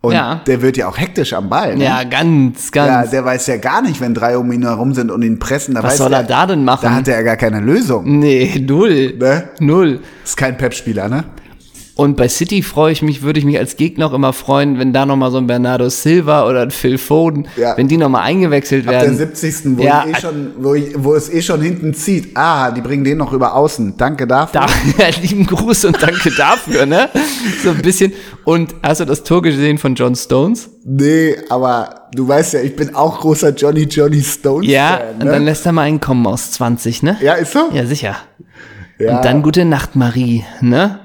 Und
ja.
der wird ja auch hektisch am Ball. Ne?
Ja, ganz,
Ja,
ganz.
der weiß ja gar nicht, wenn drei um ihn herum sind und ihn pressen. Da
Was
weiß
soll er
der,
da denn machen?
Da hat er ja gar keine Lösung.
nee, null.
Ne?
Null.
Ist kein Pep-Spieler, ne?
Und bei City freue ich mich, würde ich mich als Gegner auch immer freuen, wenn da nochmal so ein Bernardo Silva oder ein Phil Foden,
Ja.
wenn die nochmal eingewechselt
Ab der
werden.
70. Wo,
Ja,
ich eh schon, wo, ich, wo es eh schon hinten zieht. Ah, die bringen den noch über außen. Danke dafür.
Da, lieben Gruß und danke dafür, ne? So ein bisschen. Und hast du das Tor gesehen von John Stones?
Nee, aber du weißt ja, ich bin auch großer Johnny Johnny Stones
Ja,
Fan,
und dann
ne?
lässt er mal einen kommen aus 20, ne?
Ja, ist so?
Ja, sicher.
Ja,
Und dann gute Nacht, Marie, ne?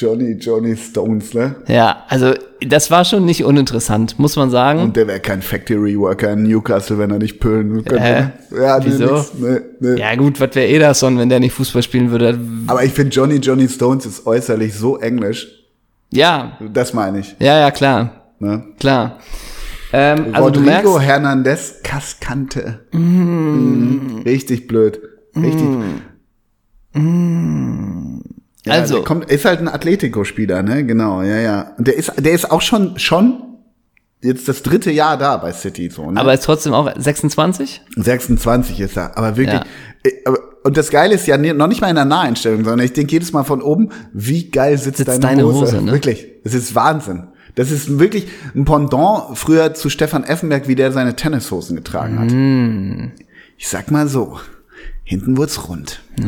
Johnny Johnny Stones, ne?
Ja, also das war schon nicht uninteressant, muss man sagen.
Und der wäre kein Factory Worker in Newcastle, wenn er nicht pölen könnte.
Äh,
ja,
wieso?
nix, nee, nee.
ja gut, was wäre Ederson, wenn der nicht Fußball spielen würde?
Aber ich finde Johnny Johnny Stones ist äußerlich so englisch.
Ja,
Das meine ich.
ja, ja, klar,
Ne?
klar. Ähm, also du
Rodrigo
merkst,
Hernandez Cascante. Mm. Richtig blöd. Richtig. Ja,
Also-
der kommt, ist halt ein Atletico-Spieler, ne? Genau, ja, ja. Und der ist, der ist auch schon, schon jetzt das dritte Jahr da bei City, so, ne?
aber ist trotzdem auch 26?
26 ist er, aber wirklich.
Ja.
äh, Und das Geile ist ja noch nicht mal in der Naheinstellung, sondern ich denke jedes Mal von oben, wie geil sitzt,
Sitzt
deine,
deine
Hose.
Hose, ne?
Wirklich, es ist Wahnsinn. Das ist wirklich ein Pendant früher zu Stefan Effenberg, wie der seine Tennishosen getragen hat.
Mm.
Ich sag mal so, hinten wurd's rund.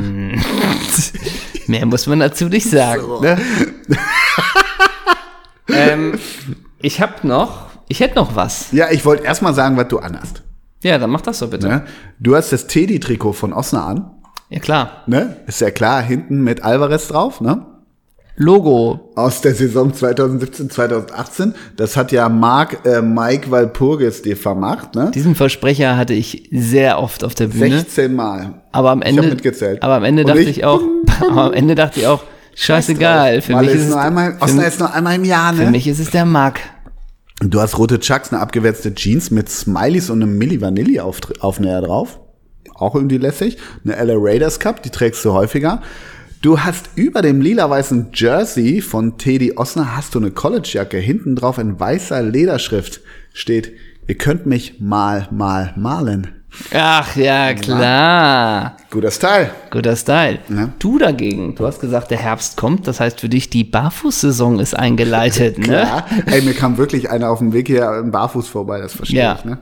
Mehr muss man dazu nicht sagen. Ne? ähm, ich hab noch, ich hätte noch was.
Ja, ich wollte erst mal sagen, was du anhast.
Ja, dann mach das doch bitte.
Ne? Du hast das Teddy-Trikot von Osner an.
Ja klar.
Ne? Ist ja klar, hinten mit Alvarez drauf, ne?
Logo.
aus der Saison 2017, 2018. Das hat ja Marc äh, Mike Walpurgis dir vermacht, ne?
Diesen Versprecher hatte ich sehr oft auf der Bühne.
16 Mal.
Aber am Ende,
mitgezählt.
aber am Ende
Und
dachte
ich-
ich, auch, aber am Ende dachte ich auch, scheißegal. Für
Mal
mich,
ist
es,
nur einmal,
für,
ist nur einmal im Jahr,
für
ne?
mich ist es der Mark.
Du hast rote Chucks, eine abgewetzte Jeans mit Smileys und einem Milli Vanilli Auftr- Aufnäher drauf. Auch irgendwie lässig. Eine LA Raiders Cup, die trägst du häufiger. Du hast über dem lila-weißen Jersey von Teddy Osner hast du eine Collegejacke. Hinten drauf in weißer Lederschrift steht, ihr könnt mich mal, mal, malen.
Ach ja, klar.
Guter Style.
Guter Style.
Ja.
Du dagegen, du hast gesagt, der Herbst kommt, das heißt für dich, die Barfußsaison ist eingeleitet, ne?
Ja. Ey, mir kam wirklich einer auf dem Weg hier im Barfuß vorbei, das verstehe
Ja.
ich, ne?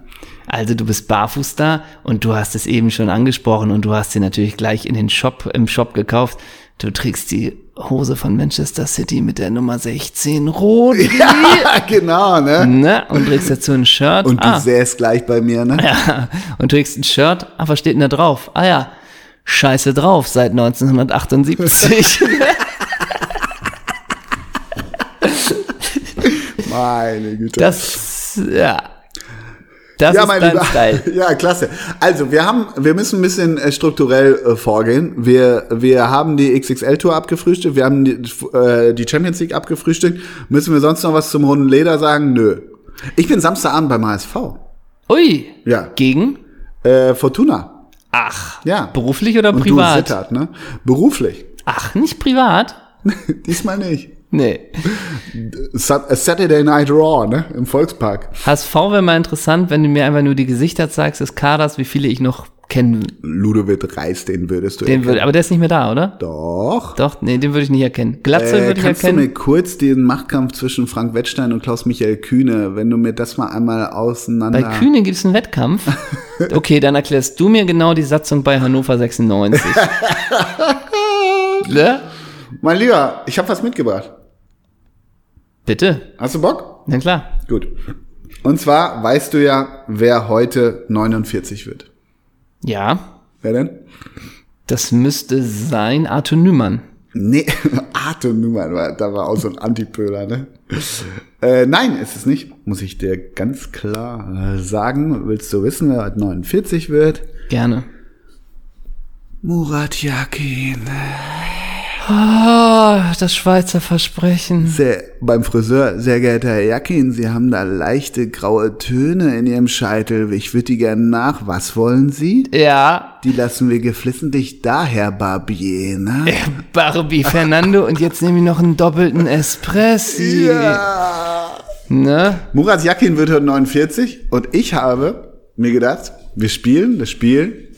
Also du bist barfuß da und du hast es eben schon angesprochen und du hast sie natürlich gleich in den Shop, im Shop gekauft. Du trägst die Hose von Manchester City mit der Nummer 16 rot.
Ja, genau, ne?
Ne? Und trägst dazu ein Shirt.
Und du
ah,
sähst gleich bei mir, ne?
ja. Und trägst ein Shirt. Ah, was steht denn da drauf? Ah ja, Scheiße drauf seit 1978.
Meine Güte.
das, ja. Das
ja,
ist
mein
dein
Lieber.
Style.
Ja, klasse. Also, wir haben, wir müssen ein bisschen äh, strukturell äh, vorgehen. Wir, wir haben die XXL-Tour abgefrühstückt, wir haben die, äh, die Champions League abgefrühstückt. Müssen wir sonst noch was zum runden Leder sagen? Nö. Ich bin Samstagabend beim HSV.
Ui.
Ja.
Gegen?
Äh, Fortuna.
Ach.
Ja.
Beruflich oder
Und
privat?
du Sittard, ne? Beruflich.
Ach, nicht privat?
Diesmal nicht.
Nee.
Saturday Night Raw, ne? Im Volkspark.
HSV wäre mal interessant, wenn du mir einfach nur die Gesichter zeigst des Kaders, wie viele ich noch kennen
Ludovic Reis, den würdest du
den
erkennen.
würde. Aber der ist nicht mehr da, oder?
Doch.
Doch, nee, den würde ich nicht erkennen. Glatze
Äh,
würde ich
kannst du
erkennen.
mir kurz den Machtkampf zwischen Frank Wettstein und Klaus-Michael Kühne, wenn du mir das mal einmal auseinander...
Bei Kühne gibt es einen Wettkampf. Okay, dann erklärst du mir genau die Satzung bei Hannover 96. ne?
Mein Lieber, ich habe was mitgebracht.
Bitte.
Hast du Bock?
Na klar.
Gut. Und zwar weißt du ja, wer heute 49 wird.
Ja,
Wer denn?
das müsste sein Arthur Nümann.
Nee, Arthur Nummern, war- da war auch so ein Antipöler, ne? Äh, nein, ist es nicht. Muss ich dir ganz klar äh, sagen. Willst du wissen, wer heute 49 wird?
Gerne.
Murat Yakin.
Ah, das Schweizer Versprechen.
Sehr, beim Friseur, sehr geehrter Herr Yakin, Sie haben da leichte graue Töne in Ihrem Scheitel. Ich würde die gerne nach. Was wollen Sie?
Ja,
Die lassen wir geflissentlich daher, Barbier, ne?
Barbie Fernando und jetzt nehme ich noch einen doppelten Espressi.
Ja.
Ne?
Murat Yakin wird heute 49 und ich habe mir gedacht, wir spielen das Spiel.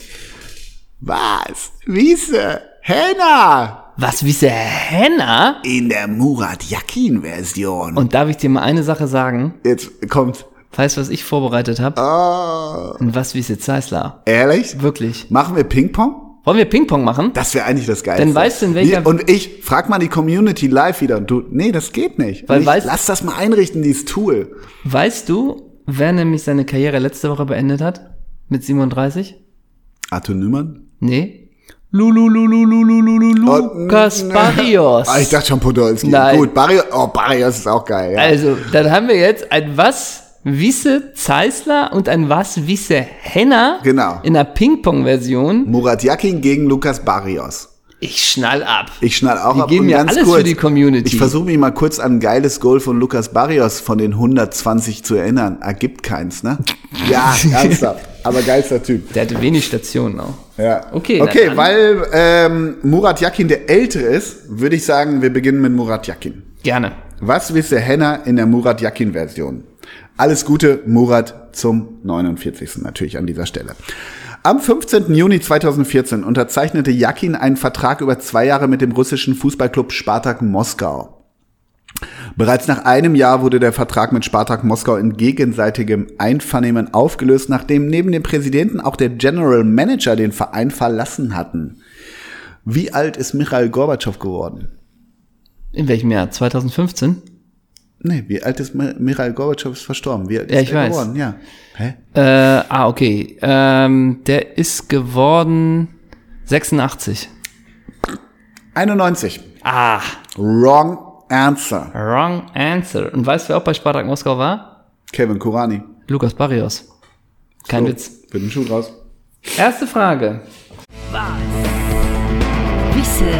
Was? Wiese? Henna!
Was, wie Henna?
In der Murat Yakin-Version.
Und darf ich dir mal eine Sache sagen?
jetzt kommt.
Weißt du, was ich vorbereitet habe?
Oh,
Und was, wie Zeisler?
ehrlich?
Wirklich.
Machen wir Ping-Pong?
Wollen wir Ping-Pong machen?
Das wäre eigentlich das Geilste.
Dann weißt du, in welcher-
Und ich frag mal die Community live wieder und du, nee, das geht nicht.
Weil
ich,
weißt-
lass das mal einrichten, dieses Tool.
Weißt du, wer nämlich seine Karriere letzte Woche beendet hat? Mit 37?
Arthur Nümmern?
Nee. Lululululululu Lukas
Oh,
Barrios.
Ah, ich dachte schon Podolski.
Nein.
Gut, Barrios, oh, Barrios ist auch geil. Ja.
Also, dann haben wir jetzt ein Was Wisse Zeisler und ein Was Wisse Henner.
Genau.
In der Ping-Pong-Version.
Murat Yakin gegen Lukas Barrios.
Ich schnall ab.
Ich schnall auch
Wir
ab.
geben
und
ja alles
kurz,
für die Community.
Ich versuche mich mal kurz an ein geiles Goal von Lukas Barrios von den 120 zu erinnern. Ergibt keins, ne? Ja, ernsthaft. Aber geilster Typ.
Der hatte wenig Stationen auch.
Ja.
Okay,
Okay,
dann.
weil ähm, Murat Yakin der Ältere ist, würde ich sagen, wir beginnen mit Murat Yakin.
Gerne.
Was wisst der Henner in der Murat Yakin Version? Alles Gute, Murat, zum 49. natürlich an dieser Stelle. Am 15. Juni 2014 unterzeichnete Yakin einen Vertrag über zwei Jahre mit dem russischen Fußballclub Spartak Moskau. Bereits nach einem Jahr wurde der Vertrag mit Spartak Moskau in gegenseitigem Einvernehmen aufgelöst, nachdem neben dem Präsidenten auch der General Manager den Verein verlassen hatten. Wie alt ist Michail Gorbatschow geworden?
In welchem Jahr? 2015?
Nee, wie alt ist Mi- Michail Gorbatschow ist verstorben? Wie alt
Ja,
ist
ich
er
weiß.
geworden? Ja. Hä?
Äh, ah, okay. Ähm, der ist geworden 86.
91.
Ah,
Wrong answer.
wrong answer. Und weißt du, wer auch bei Spartak Moskau war?
Kevin Kurani.
Lukas Barrios. Kein Witz.
Für den Schuh raus.
Erste Frage.
Wisse.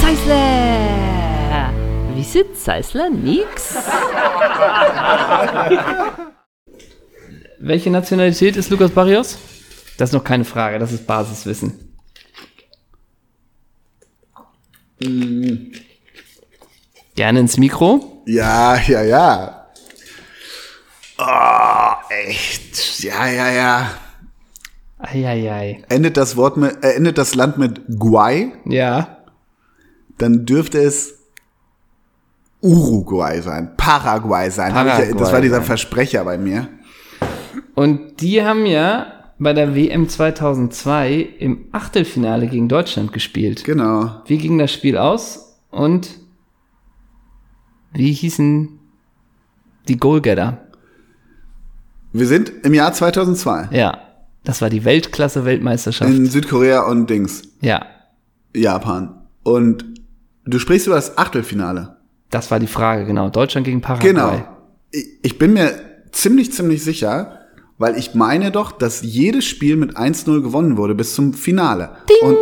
Zeisler. Wisse Zeisler nix?
Welche Nationalität ist Lukas Barrios? Das ist noch keine Frage, das ist Basiswissen. Gerne ins Mikro.
Ja, ja, ja. Ah, echt. Ja, ja, ja.
Eieiei.
Endet das Wort mit, äh, endet das Land mit Guay,
Ja.
dann dürfte es Uruguay sein, Paraguay sein. Hab Ich, das
Paraguay
war dieser. Versprecher bei mir.
Und die haben ja bei der WM 2002 im Achtelfinale gegen Deutschland gespielt.
Genau.
Wie ging das Spiel aus? Und wie hießen die Goalgetter?
Wir sind im Jahr 2002
Ja, das war die Weltklasse-Weltmeisterschaft.
in Südkorea und Dings,
Ja,
Japan. Und du sprichst über das Achtelfinale.
das war die Frage, genau. Deutschland gegen Paraguay.
Genau. Ich, bin mir ziemlich, ziemlich sicher, weil ich meine doch, dass jedes Spiel mit 1-0 gewonnen wurde bis zum Finale. Und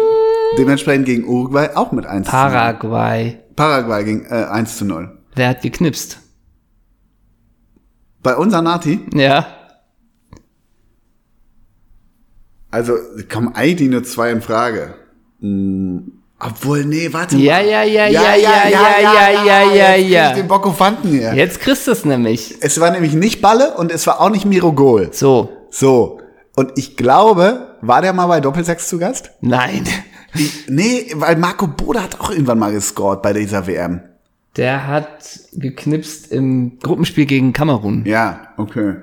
dementsprechend gegen Uruguay auch mit 1
Paraguay.
Paraguay ging äh, 1 zu 0.
Wer hat geknipst?
Bei unser Nati,
Ja.
also kommen eigentlich nur zwei in Frage. Hm, obwohl, nee, warte
Ja,
mal.
ja, ja, ja, ja, ja, ja, ja, ja,
jetzt
ja.
den Bockofanten hier.
Jetzt kriegst du es nämlich.
Es war nämlich nicht Balle und es war auch nicht Miro Gol.
So.
So. Und ich glaube, war der mal bei Doppelsechs zu Gast?
Nein.
Ich, nee, weil Marco Bode hat auch irgendwann mal gescored bei dieser WM.
Der hat geknipst im Gruppenspiel gegen Kamerun.
Ja, okay.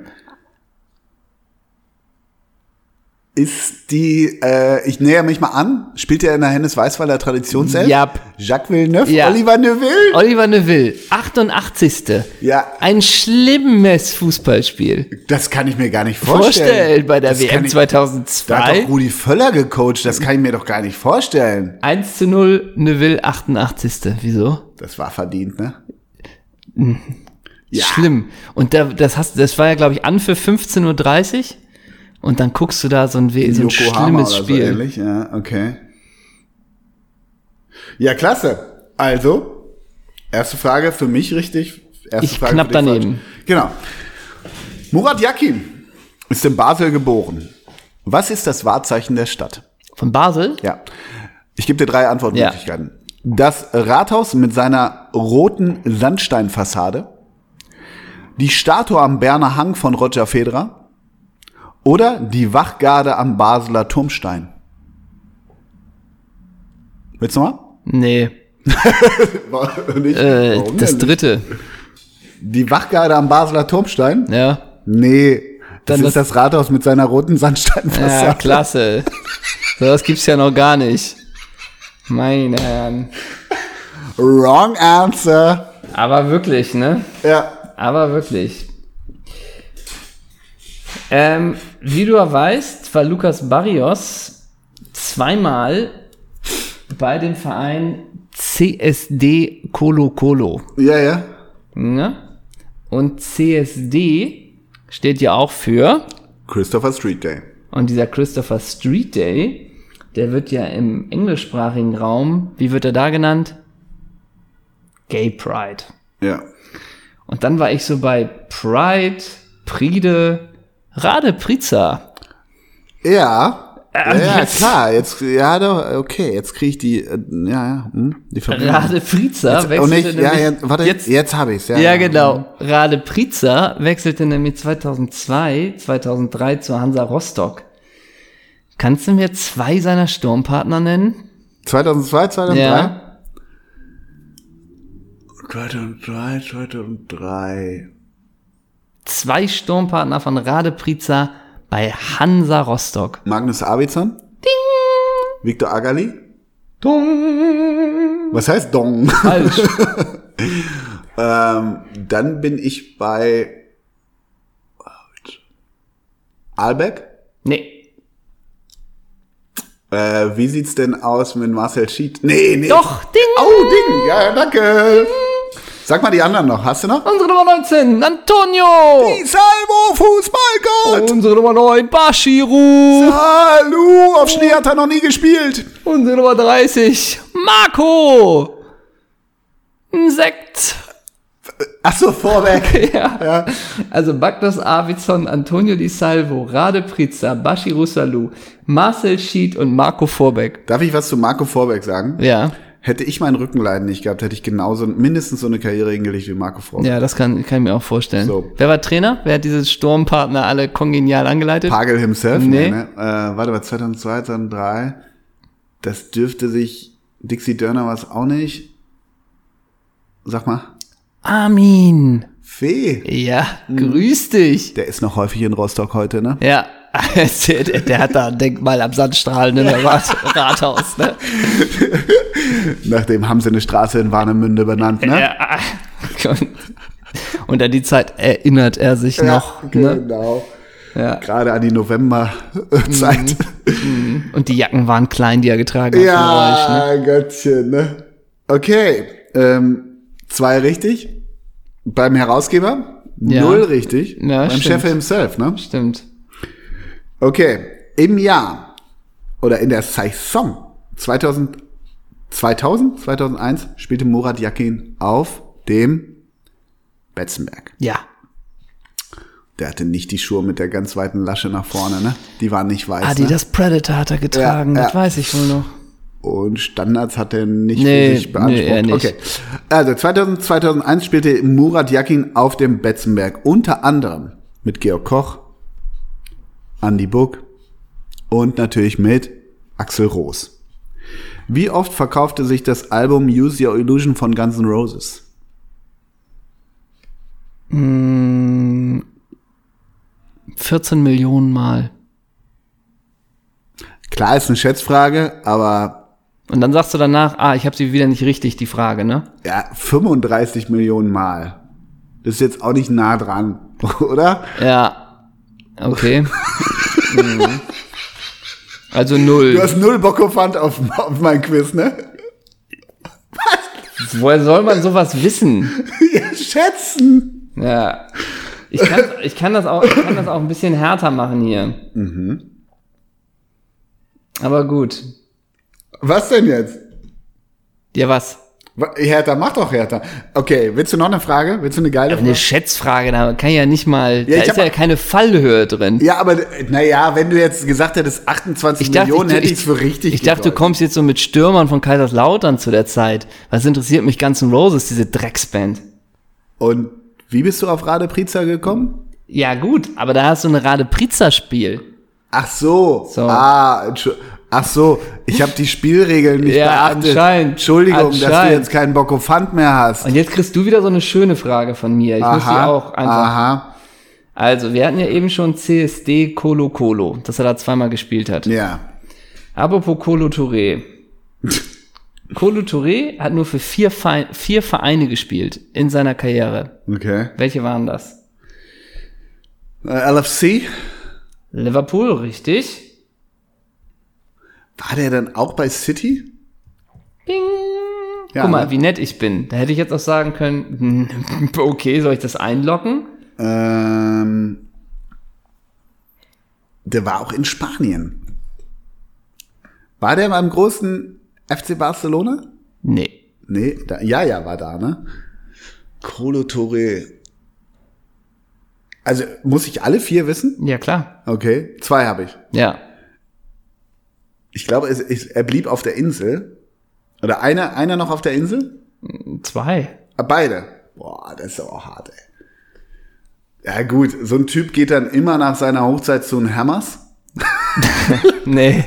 Ist die, äh, ich näher mich mal an, spielt er in der Hennes Weißweiler Traditionself?
Jap.
Jacques Villeneuve,
Ja.
Oliver Neuville?
Oliver Neville, 88.
Ja,
Ein schlimmes Fußballspiel.
das kann ich mir gar nicht vorstellen.
Vorstellen bei der
Das
WM
ich- Da hat
2002.
doch Rudi Völler gecoacht, das kann ich mir doch gar nicht vorstellen.
1 zu 0, Neville, 88. Wieso?
Das war verdient, ne? Ja.
Schlimm. Und da, das, hast, das war ja, glaube ich, an für 15.30 Uhr. Und dann guckst du da so ein, so ein
Yokohama
schlimmes Spiel.
So ähnlich. Ja, okay. Ja, klasse. Also, erste Frage für mich richtig. Erste
Ich
Frage
knapp daneben.
falsch. Genau. Murat Yakin ist in Basel geboren. Was ist das Wahrzeichen der Stadt?
Von Basel?
Ja. Ich gebe dir drei Antwortmöglichkeiten. Das Rathaus mit seiner roten Sandsteinfassade, die Statue am Berner Hang von Roger Federer oder die Wachgarde am Basler Turmstein. Willst du mal?
Nee.
Nicht?
Äh, das dritte.
Die Wachgarde am Basler Turmstein?
Ja.
Nee. Das
Dann
ist
das-
das Rathaus mit seiner roten Sandsteinfassade.
Ja, klasse. So was gibt's ja noch gar nicht. Meine Herren.
Wrong answer.
Aber wirklich, ne?
Ja.
Aber wirklich. Ähm, wie du ja weißt, war Lukas Barrios zweimal bei dem Verein CSD Colo Colo.
Ja, ja.
Ne? Und CSD steht ja auch für,
Christopher Street Day.
und dieser Christopher Street Day, der wird ja im englischsprachigen Raum, wie wird er da genannt? Gay Pride.
Ja.
Und dann war ich so bei Pride, Pride, Rade Priza.
Ja. Ja, ja,
jetzt-
klar, jetzt, ja, doch, okay, jetzt kriege ich die, äh, ja, ja, hm, die Verbindung.
Rade Priza
Jetzt, oh, nicht, ja,
nämlich
ja, warte,
jetzt,
jetzt, habe ich's, ja.
ja, genau. Rade Priza wechselte nämlich 2002, 2003 zu Hansa Rostock. Kannst du mir zwei seiner Sturmpartner nennen?
2002, 2003?
Ja.
2003, 2003.
Zwei Sturmpartner von Rade Priza bei Hansa Rostock.
Magnus Abizon? Ding! Viktor Agali?
Dung.
Was heißt Dong?
Falsch.
ähm, dann bin ich bei Albeck.
nee.
Äh, wie sieht's denn aus mit Marcel Schied? Nee, nee.
Doch, Ding.
Oh, Ding. Ja, danke. Sag mal die anderen noch. Hast du noch?
Unsere Nummer 19, Antonio.
Salvo, Fußballgott.
Unsere Nummer 9, Bashiru.
Hallo, auf Schnee hat er noch nie gespielt.
Unsere Nummer 30, Marco. Ein Sekt.
Ach so, Vorweg.
Ja. Also Magnus Avizon, Antonio Di Salvo, Rade Priza, Bashiru Salou, Marcel Schied und Marco Vorbeck.
Darf ich was zu Marco Vorbeck sagen?
Ja.
Hätte ich meinen Rückenleiden nicht gehabt, hätte ich genauso mindestens so eine Karriere hingelegt wie Marco Frog.
Ja, das kann, kann ich mir auch vorstellen.
So.
Wer war Trainer? Wer hat diese Sturmpartner alle kongenial angeleitet?
Pagel himself?
Nee.
ne? Äh, warte mal, 2002, 2003. Das dürfte sich, Dixie Dörner war es auch nicht. Sag mal.
Armin.
Fee.
Ja, grüß dich.
Der ist noch häufig in Rostock heute, ne?
Ja, der, der, hat da ein Denkmal am Sandstrahlen in der Rat, Rathaus, ne?
Nachdem haben sie eine Straße in Warnemünde benannt, ne?
Ja. Und, an die Zeit erinnert er sich noch. Ne?
genau.
Ja.
Gerade an die Novemberzeit.
Und die Jacken waren klein, die er getragen hat von euch. Ne?
Ja, Göttchen, ne? Okay, ähm, zwei richtig. Beim Herausgeber
Ja.
null richtig.
Ja,
Beim
stimmt.
Chef himself, ne?
Stimmt.
Okay, im Jahr oder in der Saison 2000, 2000, 2001 spielte Murat Yakin auf dem Betzenberg.
Ja.
Der hatte nicht die Schuhe mit der ganz weiten Lasche nach vorne, ne? Die waren nicht weiß. ne?
Adidas Predator hat er getragen,
Ja,
das
ja.
weiß ich wohl noch.
Und Standards hat er nicht
Nee,
für sich beansprucht.
nee, er nicht.
Okay. Also 2000, 2001 spielte Murat Yakin auf dem Betzenberg unter anderem mit Georg Koch, Andy Buck und natürlich mit Axel Roos. Wie oft verkaufte sich das Album Use Your Illusion von Guns N' Roses?
14 Millionen Mal.
Klar ist eine Schätzfrage, aber
Und dann sagst du danach, ah, ich habe sie wieder nicht richtig, die Frage, ne?
ja, 35 Millionen Mal. Das ist jetzt auch nicht nah dran, oder?
Ja. Okay. Mhm. Also null.
Du hast null Bockofant auf, auf mein Quiz, ne?
Woher soll man sowas wissen?
Ja, schätzen.
Ja. Ich kann, ich kann, das, auch, ich kann das auch ein bisschen härter machen hier. Aber gut.
Was denn jetzt?
Ja, was?
Wa- Hertha, mach doch Hertha. Okay, willst du noch eine Frage? Willst du eine geile
Eine
Frage?
Schätzfrage, da kann ich ja nicht mal, da
ich
ist ja keine Fallhöhe drin.
Ja, aber naja, wenn du jetzt gesagt hättest 28 Millionen, hätte ich es für richtig
Ich dachte, du kommst jetzt so mit Stürmern von Kaiserslautern zu der Zeit. Was interessiert mich Guns N' Roses, diese Drecksband?
Und wie bist du auf Rade Priza gekommen?
Ja, gut, aber da hast du eine Rade Priza-Spiel.
Ach so.
So.
Ah, Entschu- ach so. Ich habe die Spielregeln nicht
Ja,
beachtet.
anscheinend.
Entschuldigung, dass du
Anscheinend.
jetzt keinen Bockofant mehr hast.
Und jetzt kriegst du wieder so eine schöne Frage von mir. Ich muss die auch einfach.
aha.
Also, wir hatten ja eben schon CSD Colo Colo, dass er da zweimal gespielt hat.
Ja.
Apropos Colo Touré. Colo Touré hat nur für vier, Verein, vier Vereine gespielt in seiner Karriere.
Okay.
Welche waren das?
Äh, LFC?
Liverpool, richtig.
War der dann auch bei City?
Bing.
Ja,
Guck mal,
ne?
wie nett ich bin. Da hätte ich jetzt auch sagen können, hm, okay, soll ich das einloggen?
Ähm, der war auch in Spanien. War der beim großen FC Barcelona?
Nee.
Nee, da, ja, ja, war da, ne? Colo Touré. Also, muss ich alle vier wissen?
Ja, klar.
Okay, zwei habe ich.
Ja.
Ich glaube, es, es, er blieb auf der Insel. Oder einer, einer noch auf der Insel?
Zwei.
Ah, Beide. Boah, das ist aber hart, ey. Ja gut, so ein Typ geht dann immer nach seiner Hochzeit zu den Hammers.
Nee.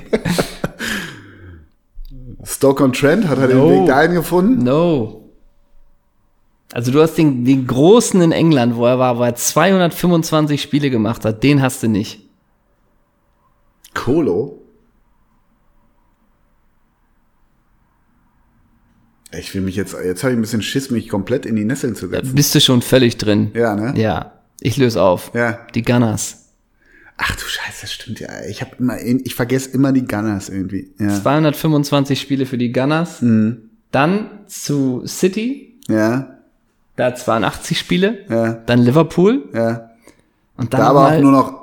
Stoke-on-Trent hat er den
No.
Weg dahin gefunden.
No. Also du hast den, den Großen in England, wo er war, wo er 225 Spiele gemacht hat, den hast du nicht.
Colo. Ich will mich jetzt, jetzt habe ich ein bisschen Schiss, mich komplett in die Nesseln zu
Da
setzen.
bist du schon völlig drin.
Ja, ne?
Ja. Ich löse auf.
Ja.
Die Gunners.
Ach du Scheiße, das stimmt ja. Ich habe immer, ich vergesse immer die Gunners irgendwie. Ja.
225 Spiele für die Gunners.
Mhm.
Dann zu City,
Ja,
da hat 82 Spiele.
ja,
Dann Liverpool
ja.
und dann
Da aber auch nur noch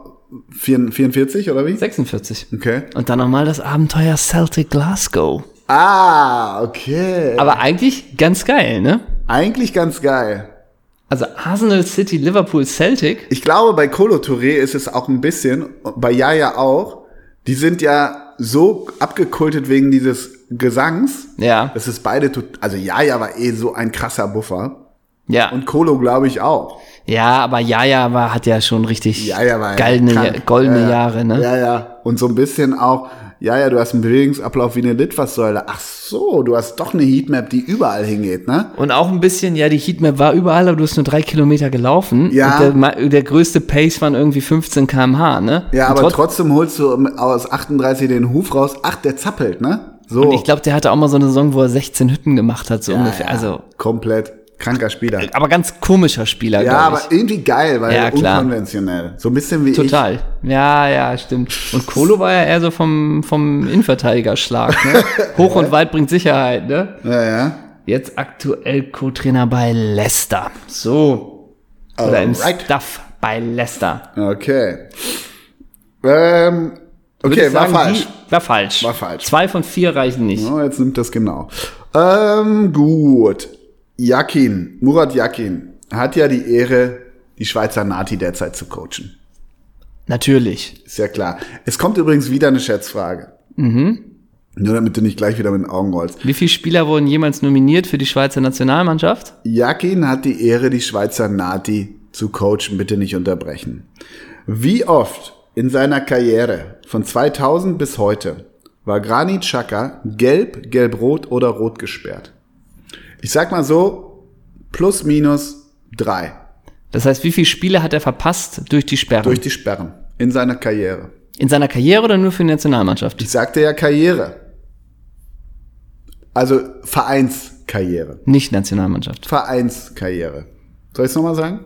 44 oder wie?
46.
Okay.
Und dann nochmal das Abenteuer Celtic Glasgow.
Ah, okay.
Aber eigentlich ganz geil, ne?
Eigentlich ganz geil.
Also Arsenal City, Liverpool, Celtic.
Ich glaube, bei Colo Touré ist es auch ein bisschen, bei Jaja auch, die sind ja so abgekultet wegen dieses Gesangs.
Ja.
Das ist beide, also Jaja war eh so ein krasser Buffer.
Ja.
Und Kolo glaube ich auch.
ja, aber Jaja war, hat ja schon richtig
Jaja war ja
goldene, goldene
Ja, ja.
Jahre, ne?
Ja, ja. Und so ein bisschen auch, ja, ja, du hast einen Bewegungsablauf wie eine Litfaßsäule. Ach so, du hast doch eine Heatmap, die überall hingeht, ne?
Und auch ein bisschen, ja, die Heatmap war überall, aber du hast nur drei Kilometer gelaufen.
Ja.
Und der, der größte Pace waren irgendwie 15 km/h, ne?
Ja, aber
trotz-
trotzdem holst du aus 38 den Huf raus. Ach, der zappelt, ne? So.
Und ich glaube, der hatte auch mal so eine Saison, wo er 16 Hütten gemacht hat, so
Ja,
ungefähr.
ja.
Also,
komplett kranker Spieler.
aber ganz komischer Spieler,
Ja, aber
ich.
irgendwie geil, weil
Ja,
unkonventionell. So ein bisschen wie
Total. Ja, ja, stimmt. Und Kolo war ja eher so vom, vom Innenverteidigerschlag, ne? Hoch und weit bringt Sicherheit, ne?
ich. Ja, ja.
Jetzt aktuell Co-Trainer bei Leicester. So. Oder im
Alright.
Staff bei Leicester.
Okay. Ähm, okay,
ich
war
sagen,
falsch.
Die, war falsch.
War falsch.
Zwei von vier reichen nicht.
Oh, jetzt nimmt das genau. Ähm, gut. Yakin, Murat Yakin hat ja die Ehre, die Schweizer Nati derzeit zu coachen.
Natürlich.
Ist ja klar. Es kommt übrigens wieder eine Schätzfrage.
Mhm.
Nur damit du nicht gleich wieder mit den Augen rollst.
Wie viele Spieler wurden jemals nominiert für die Schweizer Nationalmannschaft?
Yakin hat die Ehre, die Schweizer Nati zu coachen. Bitte nicht unterbrechen. Wie oft in seiner Karriere von 2000 bis heute war Granit Xhaka gelb, gelb-rot oder rot gesperrt? Ich sag mal so, plus minus drei
Das heißt, wie viele Spiele hat er verpasst durch die Sperre?
durch die Sperren in seiner Karriere.
In seiner Karriere oder nur für die Nationalmannschaft?
Ich sagte ja Karriere. Also Vereinskarriere.
Nicht Nationalmannschaft.
Vereinskarriere. Soll ich es nochmal sagen?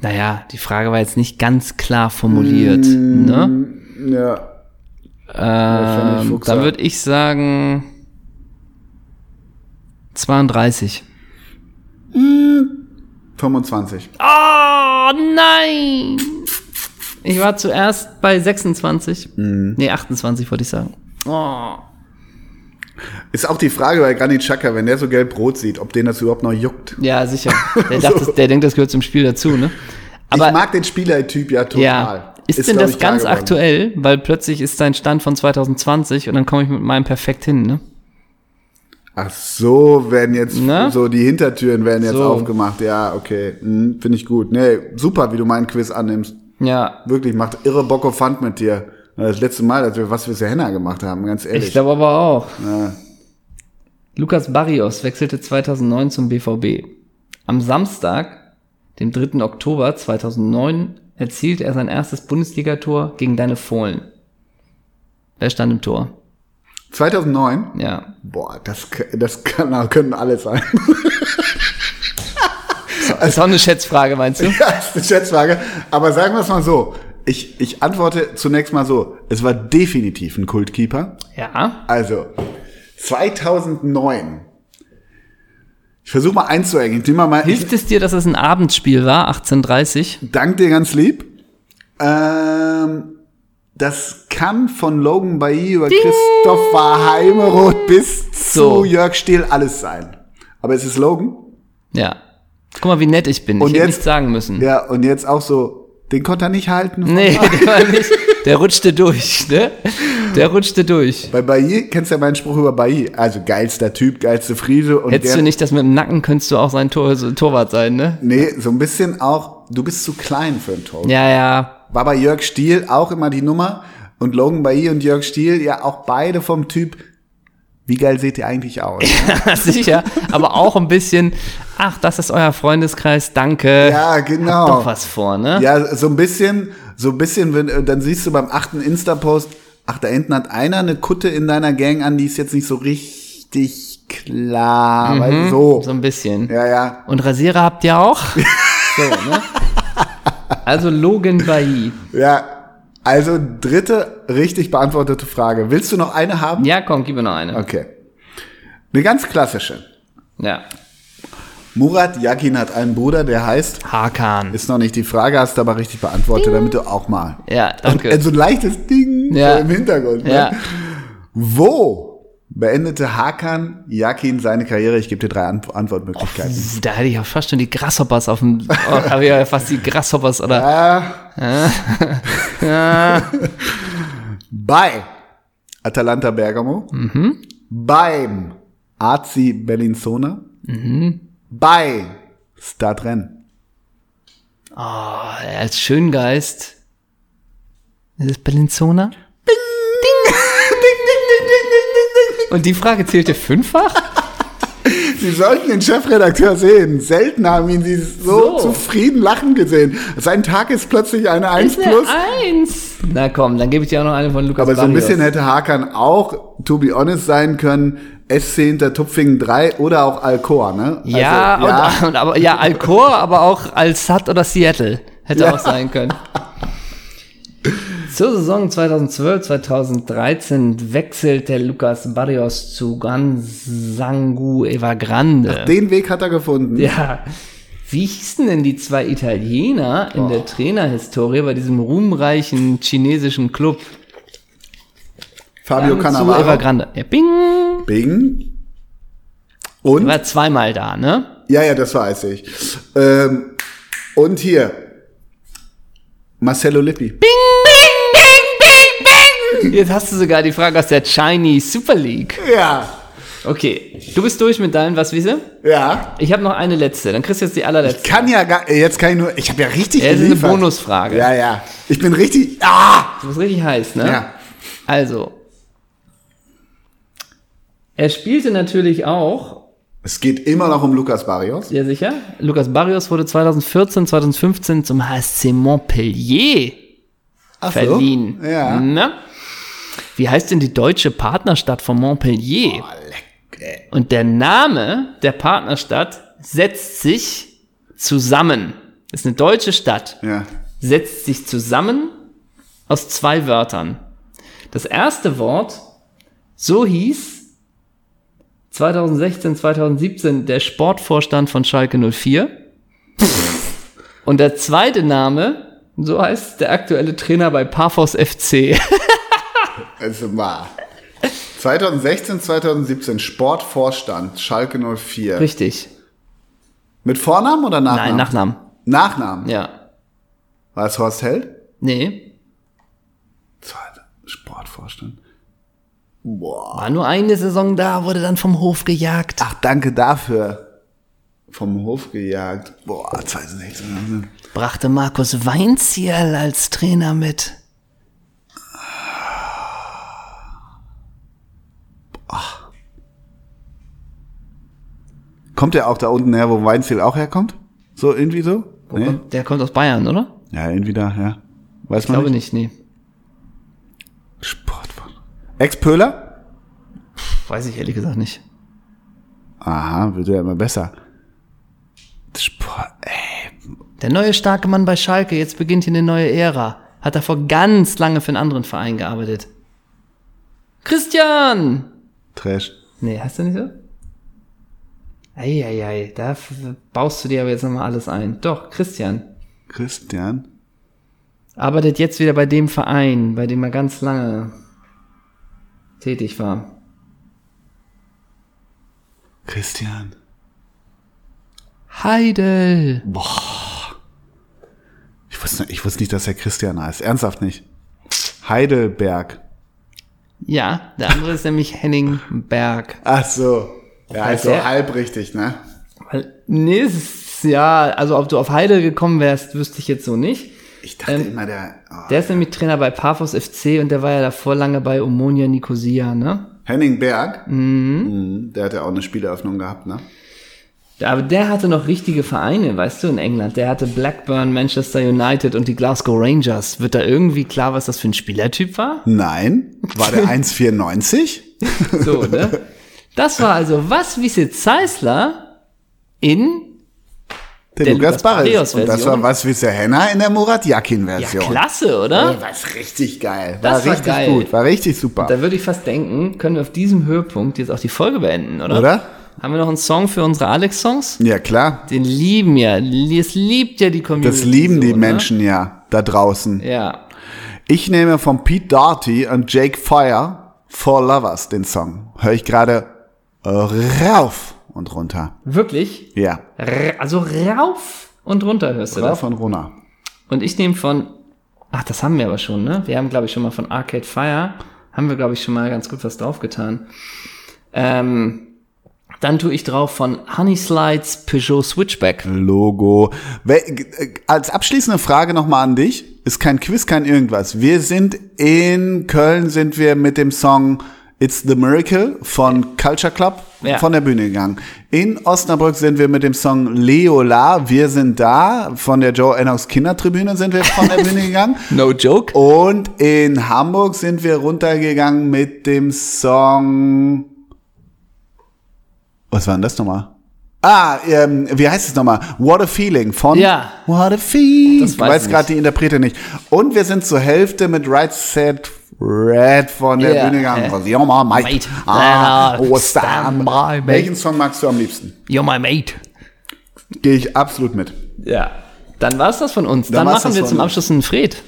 Naja, die Frage war jetzt nicht ganz klar formuliert. Ne?
Ja.
Ähm, dann würde ich sagen 32.
25.
Oh nein! Ich war zuerst bei 26.
Mhm.
Nee, 28 wollte ich sagen. Oh.
Ist auch die Frage bei Granit Xhaka, wenn der so gelb-rot sieht, ob den das überhaupt noch juckt.
Ja, sicher. Der, dachte, das- der denkt, das gehört zum Spiel dazu, ne?
ich
Aber
mag den Spielertyp ja total.
ja, ist, denn
glaub
das
ich,
ganz aktuell? Weil plötzlich ist sein Stand von 2020 und dann komme ich mit meinem perfekt hin, ne?
Ach so, werden jetzt
Ne?
so die Hintertüren werden jetzt
So.
aufgemacht. Ja, okay, hm, finde ich gut. Nee, super, wie du meinen Quiz annimmst.
Ja.
Wirklich, macht irre Bock auf Fund mit dir. Das letzte Mal, als wir was für Henna gemacht haben, ganz ehrlich.
Ich glaube aber auch.
Ja.
Lukas Barrios wechselte 2009 zum BVB. Am Samstag, dem 3. Oktober 2009, erzielte er sein erstes Bundesligator gegen deine Fohlen. Wer stand im Tor?
2009?
Ja.
Boah, das, das kann, können alle sein.
Das ist auch eine Schätzfrage, meinst du?
ja, ist eine Schätzfrage. Aber sagen wir es mal so. Ich, ich antworte zunächst mal so. Es war definitiv ein Kultkeeper.
Ja.
Also, 2009. Ich versuche mal einzuhängen. Ich mal,
Hilft es dir, dass es ein Abendspiel war, 1830?
danke dir ganz lieb. Ähm, das kann von Logan Bailly über Christopher Heimeroth bis zu
So.
Jörg Stiel alles sein. Aber es ist Logan.
Ja. Guck mal, wie nett ich bin.
Und
ich hätte
jetzt-
nichts sagen müssen.
Ja, und jetzt auch so, den konnte er nicht halten.
Nee, der war nicht. Der rutschte durch, ne? Der rutschte durch.
Bei Bailly, kennst du ja meinen Spruch über Bailly. Also geilster Typ, geilste Friese. Und
Hättest
der,
du nicht das mit dem Nacken, könntest du auch sein Tor, so Torwart sein, ne?
Nee, so ein bisschen auch, du bist zu klein für ein Tor.
Ja, ja.
War bei Jörg Stiel auch immer die Nummer. Und Logan Bailly und Jörg Stiel, ja auch beide vom Typ, wie geil seht ihr eigentlich aus?
Sicher, aber auch ein bisschen, ach, das ist euer Freundeskreis, danke.
ja, genau.
Doch was vor, ne?
Ja, so ein bisschen, so ein bisschen, wenn, äh, dann siehst du beim achten Insta-Post, ach, da hinten hat einer eine Kutte in deiner Gang an, die ist jetzt nicht so richtig klar, weil so.
Mhm. So ein bisschen.
Ja, ja.
Und Rasierer habt ihr auch? so, ne? Also Logan Bailly.
Ja. Also, dritte richtig beantwortete Frage. Willst du noch eine haben?
Ja, komm, gib mir noch eine.
Okay. Eine ganz klassische.
Ja.
Murat Yakin hat einen Bruder, der heißt,
Hakan.
ist noch nicht die Frage, hast du aber richtig beantwortet, damit du auch mal.
Ja, danke.
Und so ein leichtes Ding
Ja.
so im Hintergrund. Ne?
ja.
Wo beendete Hakan Yakin seine Karriere? Ich gebe dir drei Ant Antwortmöglichkeiten.
Da hätte ich auch fast schon die Grasshoppers auf dem, oh, habe ich ja fast die Grasshoppers oder,
Ah. Bei. Atalanta Bergamo. Beim AC Bellinzona. Bei Stade Rennes.
Ah, als Schöngeist. Ist es Bellinzona? Und die Frage zählte fünffach?
Sie sollten den Chefredakteur sehen. Selten haben ihn Sie so,
So.
zufrieden lachen gesehen. Sein Tag ist plötzlich eine 1
Ist eine
plus.
Eins. Na komm, dann gebe ich dir auch noch eine von Lukas
Aber so ein bisschen hätte Hakan auch, to be honest, sein können. SC hinter Tupfingen 3 oder auch Alcoa, ne?
Ja,
Also, ja.
Und, und, aber, ja, Alcor, aber auch Al-Sad oder Seattle. Hätte
Ja.
auch sein können. Zur Saison 2012, 2013 wechselt der Lucas Barrios zu Gansangu Evergrande.
Den Weg hat er gefunden.
Ja. Wie hießen denn die zwei Italiener in der Trainerhistorie bei diesem ruhmreichen chinesischen Club?
Fabio Cannavaro.
Evergrande. Ja, bing.
Bing. Und?
War zweimal da, ne?
Ja, ja, das weiß ich. Ähm, und hier. Marcelo Lippi.
Jetzt hast du sogar die Frage aus der Chinese Super League.
Ja.
Okay, du bist durch mit deinen, was wiese?
Ja.
Ich habe noch eine letzte, dann kriegst du jetzt die allerletzte.
Kann ja gar, jetzt kann ich nur, ich habe ja richtig
Ja, das ist eine. Bonusfrage.
Ja, ja. Ich bin richtig, ah!
Du bist richtig heiß, ne?
Ja.
Also, er spielte natürlich auch,
Es geht immer noch um Lukas Barrios.
sehr sicher, Lukas Barrios wurde 2014, 2015 zum HSC Montpellier
Ach so.
verliehen.
Ja.
Na? Wie heißt denn die deutsche Partnerstadt von Montpellier? Und der Name der Partnerstadt setzt sich zusammen. Ist eine deutsche Stadt.
Ja.
Setzt sich zusammen aus zwei Wörtern. Das erste Wort, so hieß 2016, 2017 der Sportvorstand von Schalke 04. Und der zweite Name, so heißt der aktuelle Trainer bei Paphos FC.
Also mal. 2016, 2017 Sportvorstand Schalke 04.
Richtig.
Mit Vornamen oder Nachnamen?
Nein, Nachnamen.
Nachnamen.
Ja.
War es Horst Held?
Nee,
Sportvorstand. Boah.
war nur eine Saison da, wurde dann vom Hof gejagt.
Ach, danke dafür. Vom Hof gejagt. Boah, 2016.
Brachte Markus Weinzierl als Trainer mit.
Kommt der auch da unten her, wo Weinziel auch herkommt? So, irgendwie so? Nee?
Der kommt aus Bayern, oder?
Ja, irgendwie da, ja. Weiß
Ich
man
glaube
nicht.
nicht, nee.
Sportvorstand. Ex-Pöhler?
Weiß ich ehrlich gesagt nicht.
Aha, wird ja immer besser. Sport, ey.
Der neue starke Mann bei Schalke, jetzt beginnt hier eine neue Ära. Hat davor ganz lange für einen anderen Verein gearbeitet. Christian!
Trash.
Nee, heißt der nicht so? Eieiei, da baust du dir aber jetzt nochmal alles ein. Doch, Christian.
Christian.
Arbeitet jetzt wieder bei dem Verein, bei dem er ganz lange tätig war.
Christian.
Heidel.
Ich wusste, ich wusste nicht, dass er Christian heißt. Ernsthaft nicht. Heidelberg.
Ja, der andere ist nämlich Henning Berg.
Ach so. Ja,
Weil
ist so halb richtig, ne?
Weil, nee, ist, ja, also ob du auf Heidel gekommen wärst, wüsste ich jetzt so nicht.
Ich dachte
Ähm,
immer, der. Oh.
Der ist nämlich Trainer bei Paphos FC und der war ja davor lange bei Omonia Nicosia, ne?
Henning Berg. Mhm. Der hat ja auch eine Spieleröffnung gehabt, ne?
Aber der hatte noch richtige Vereine, weißt du, in England. Der hatte Blackburn, Manchester United und die Glasgow Rangers. Wird da irgendwie klar, was das für ein Spielertyp war?
Nein. War der 1,94?
So, ne? Das war also was Wiese Zeisler in
Der,
Der
Lukas
Lukas
Barrios. Und das war was wie der Henna in der Murat
ja,
Yakin-Version.
klasse, oder?
Ja, was richtig geil.
Das war
richtig
geil.
gut. War richtig super.
Da würde ich fast denken, können wir auf diesem Höhepunkt jetzt auch die Folge beenden, oder?
Oder?
Haben wir noch einen Song für unsere Alex-Songs?
Ja, klar.
Den lieben ja, es liebt ja die Community.
Das lieben die
so, ne?
Menschen ja da draußen.
Ja.
Ich nehme von Pete Doherty und Jake Fire For Lovers den Song. Höre ich gerade rauf und runter.
Wirklich?
Ja.
Also rauf und runter hörst du
Rauf
das?
und runter.
Und ich nehme von, ach, das haben wir aber schon, ne? Wir haben, glaube ich, schon mal von Arcade Fire, Haben wir, glaube ich, schon mal ganz gut was draufgetan. Ähm, dann tue ich drauf von Honey Slides Peugeot Switchback.
Logo. Äh, Als abschließende Frage nochmal an dich. Ist kein Quiz, kein irgendwas. Wir sind in Köln, sind wir mit dem Song It's the Miracle von Culture Club
Ja.
von der Bühne gegangen. In Osnabrück sind wir mit dem Song Leola, wir sind da. Von der Joe Ennox Kindertribüne sind wir von der Bühne gegangen.
No joke.
Und in Hamburg sind wir runtergegangen mit dem Song. Was war denn das nochmal? Ah, ähm, wie heißt es nochmal? What a Feeling von
Ja.
What a Feeling.
Das
ich
weiß
weiß
ich
gerade
nicht.
die Interprete nicht. Und wir sind zur Hälfte mit Right Set Red von der
Ja,
Bühne gegangen.
ja.
Was, Ja, mal, mate.
Mate.
Ah,
Ja,
oh,
stand
stand
by, mate.
Welchen Song magst du am liebsten?
You're my mate.
Gehe ich absolut mit.
Ja. Dann war's das von uns. Dann,
war's
machen wir zum. Abschluss einen Fred.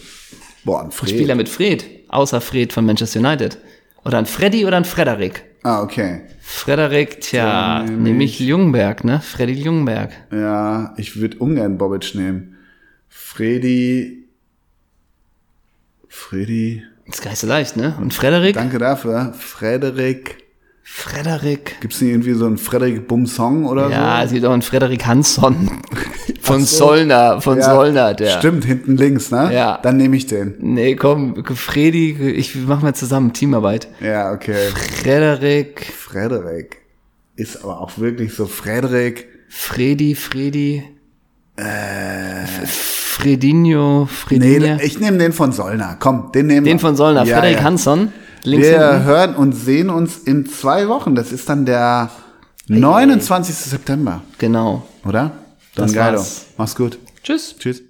Boah, ein Fred.
Spieler mit Fred. Außer Fred von Manchester United. Oder ein Freddy oder ein Frederik.
Ah, okay.
Frederik, tja,
Dann nehm
nehme ich Ljungberg, ne? Freddy Ljungberg.
Ja, ich würde ungern Bobic nehmen. Freddy. Freddy.
Ist gar nicht so leicht, ne? Und Frederik?
Danke dafür. Frederik.
Frederik.
Gibt's nicht irgendwie so einen Frederik Bum-Song oder
Ja,
so?
es gibt auch einen Frederik Hansson. Von
so.
Sollner, von
Ja,
Sollner, der.
Stimmt, hinten links, ne?
Ja.
Dann nehme ich den.
Nee, komm, Fredi, ich mach mal zusammen, Teamarbeit.
Ja, okay.
Frederik,
Frederik. Ist aber auch wirklich so Frederik.
Fredi, Fredi. Äh. Fredinho,
Nee,
Fredinho.
ich nehme den von Sollner. Komm, den nehmen wir.
Den von Sollner,
Ja,
Frederik
ja.
Hansson. Links
Wir
hinten.
hören und sehen uns in zwei Wochen. Das ist dann der 29. September,
Genau.
oder? Dann
Das
geil.
war's.
Mach's gut.
Tschüss.
Tschüss.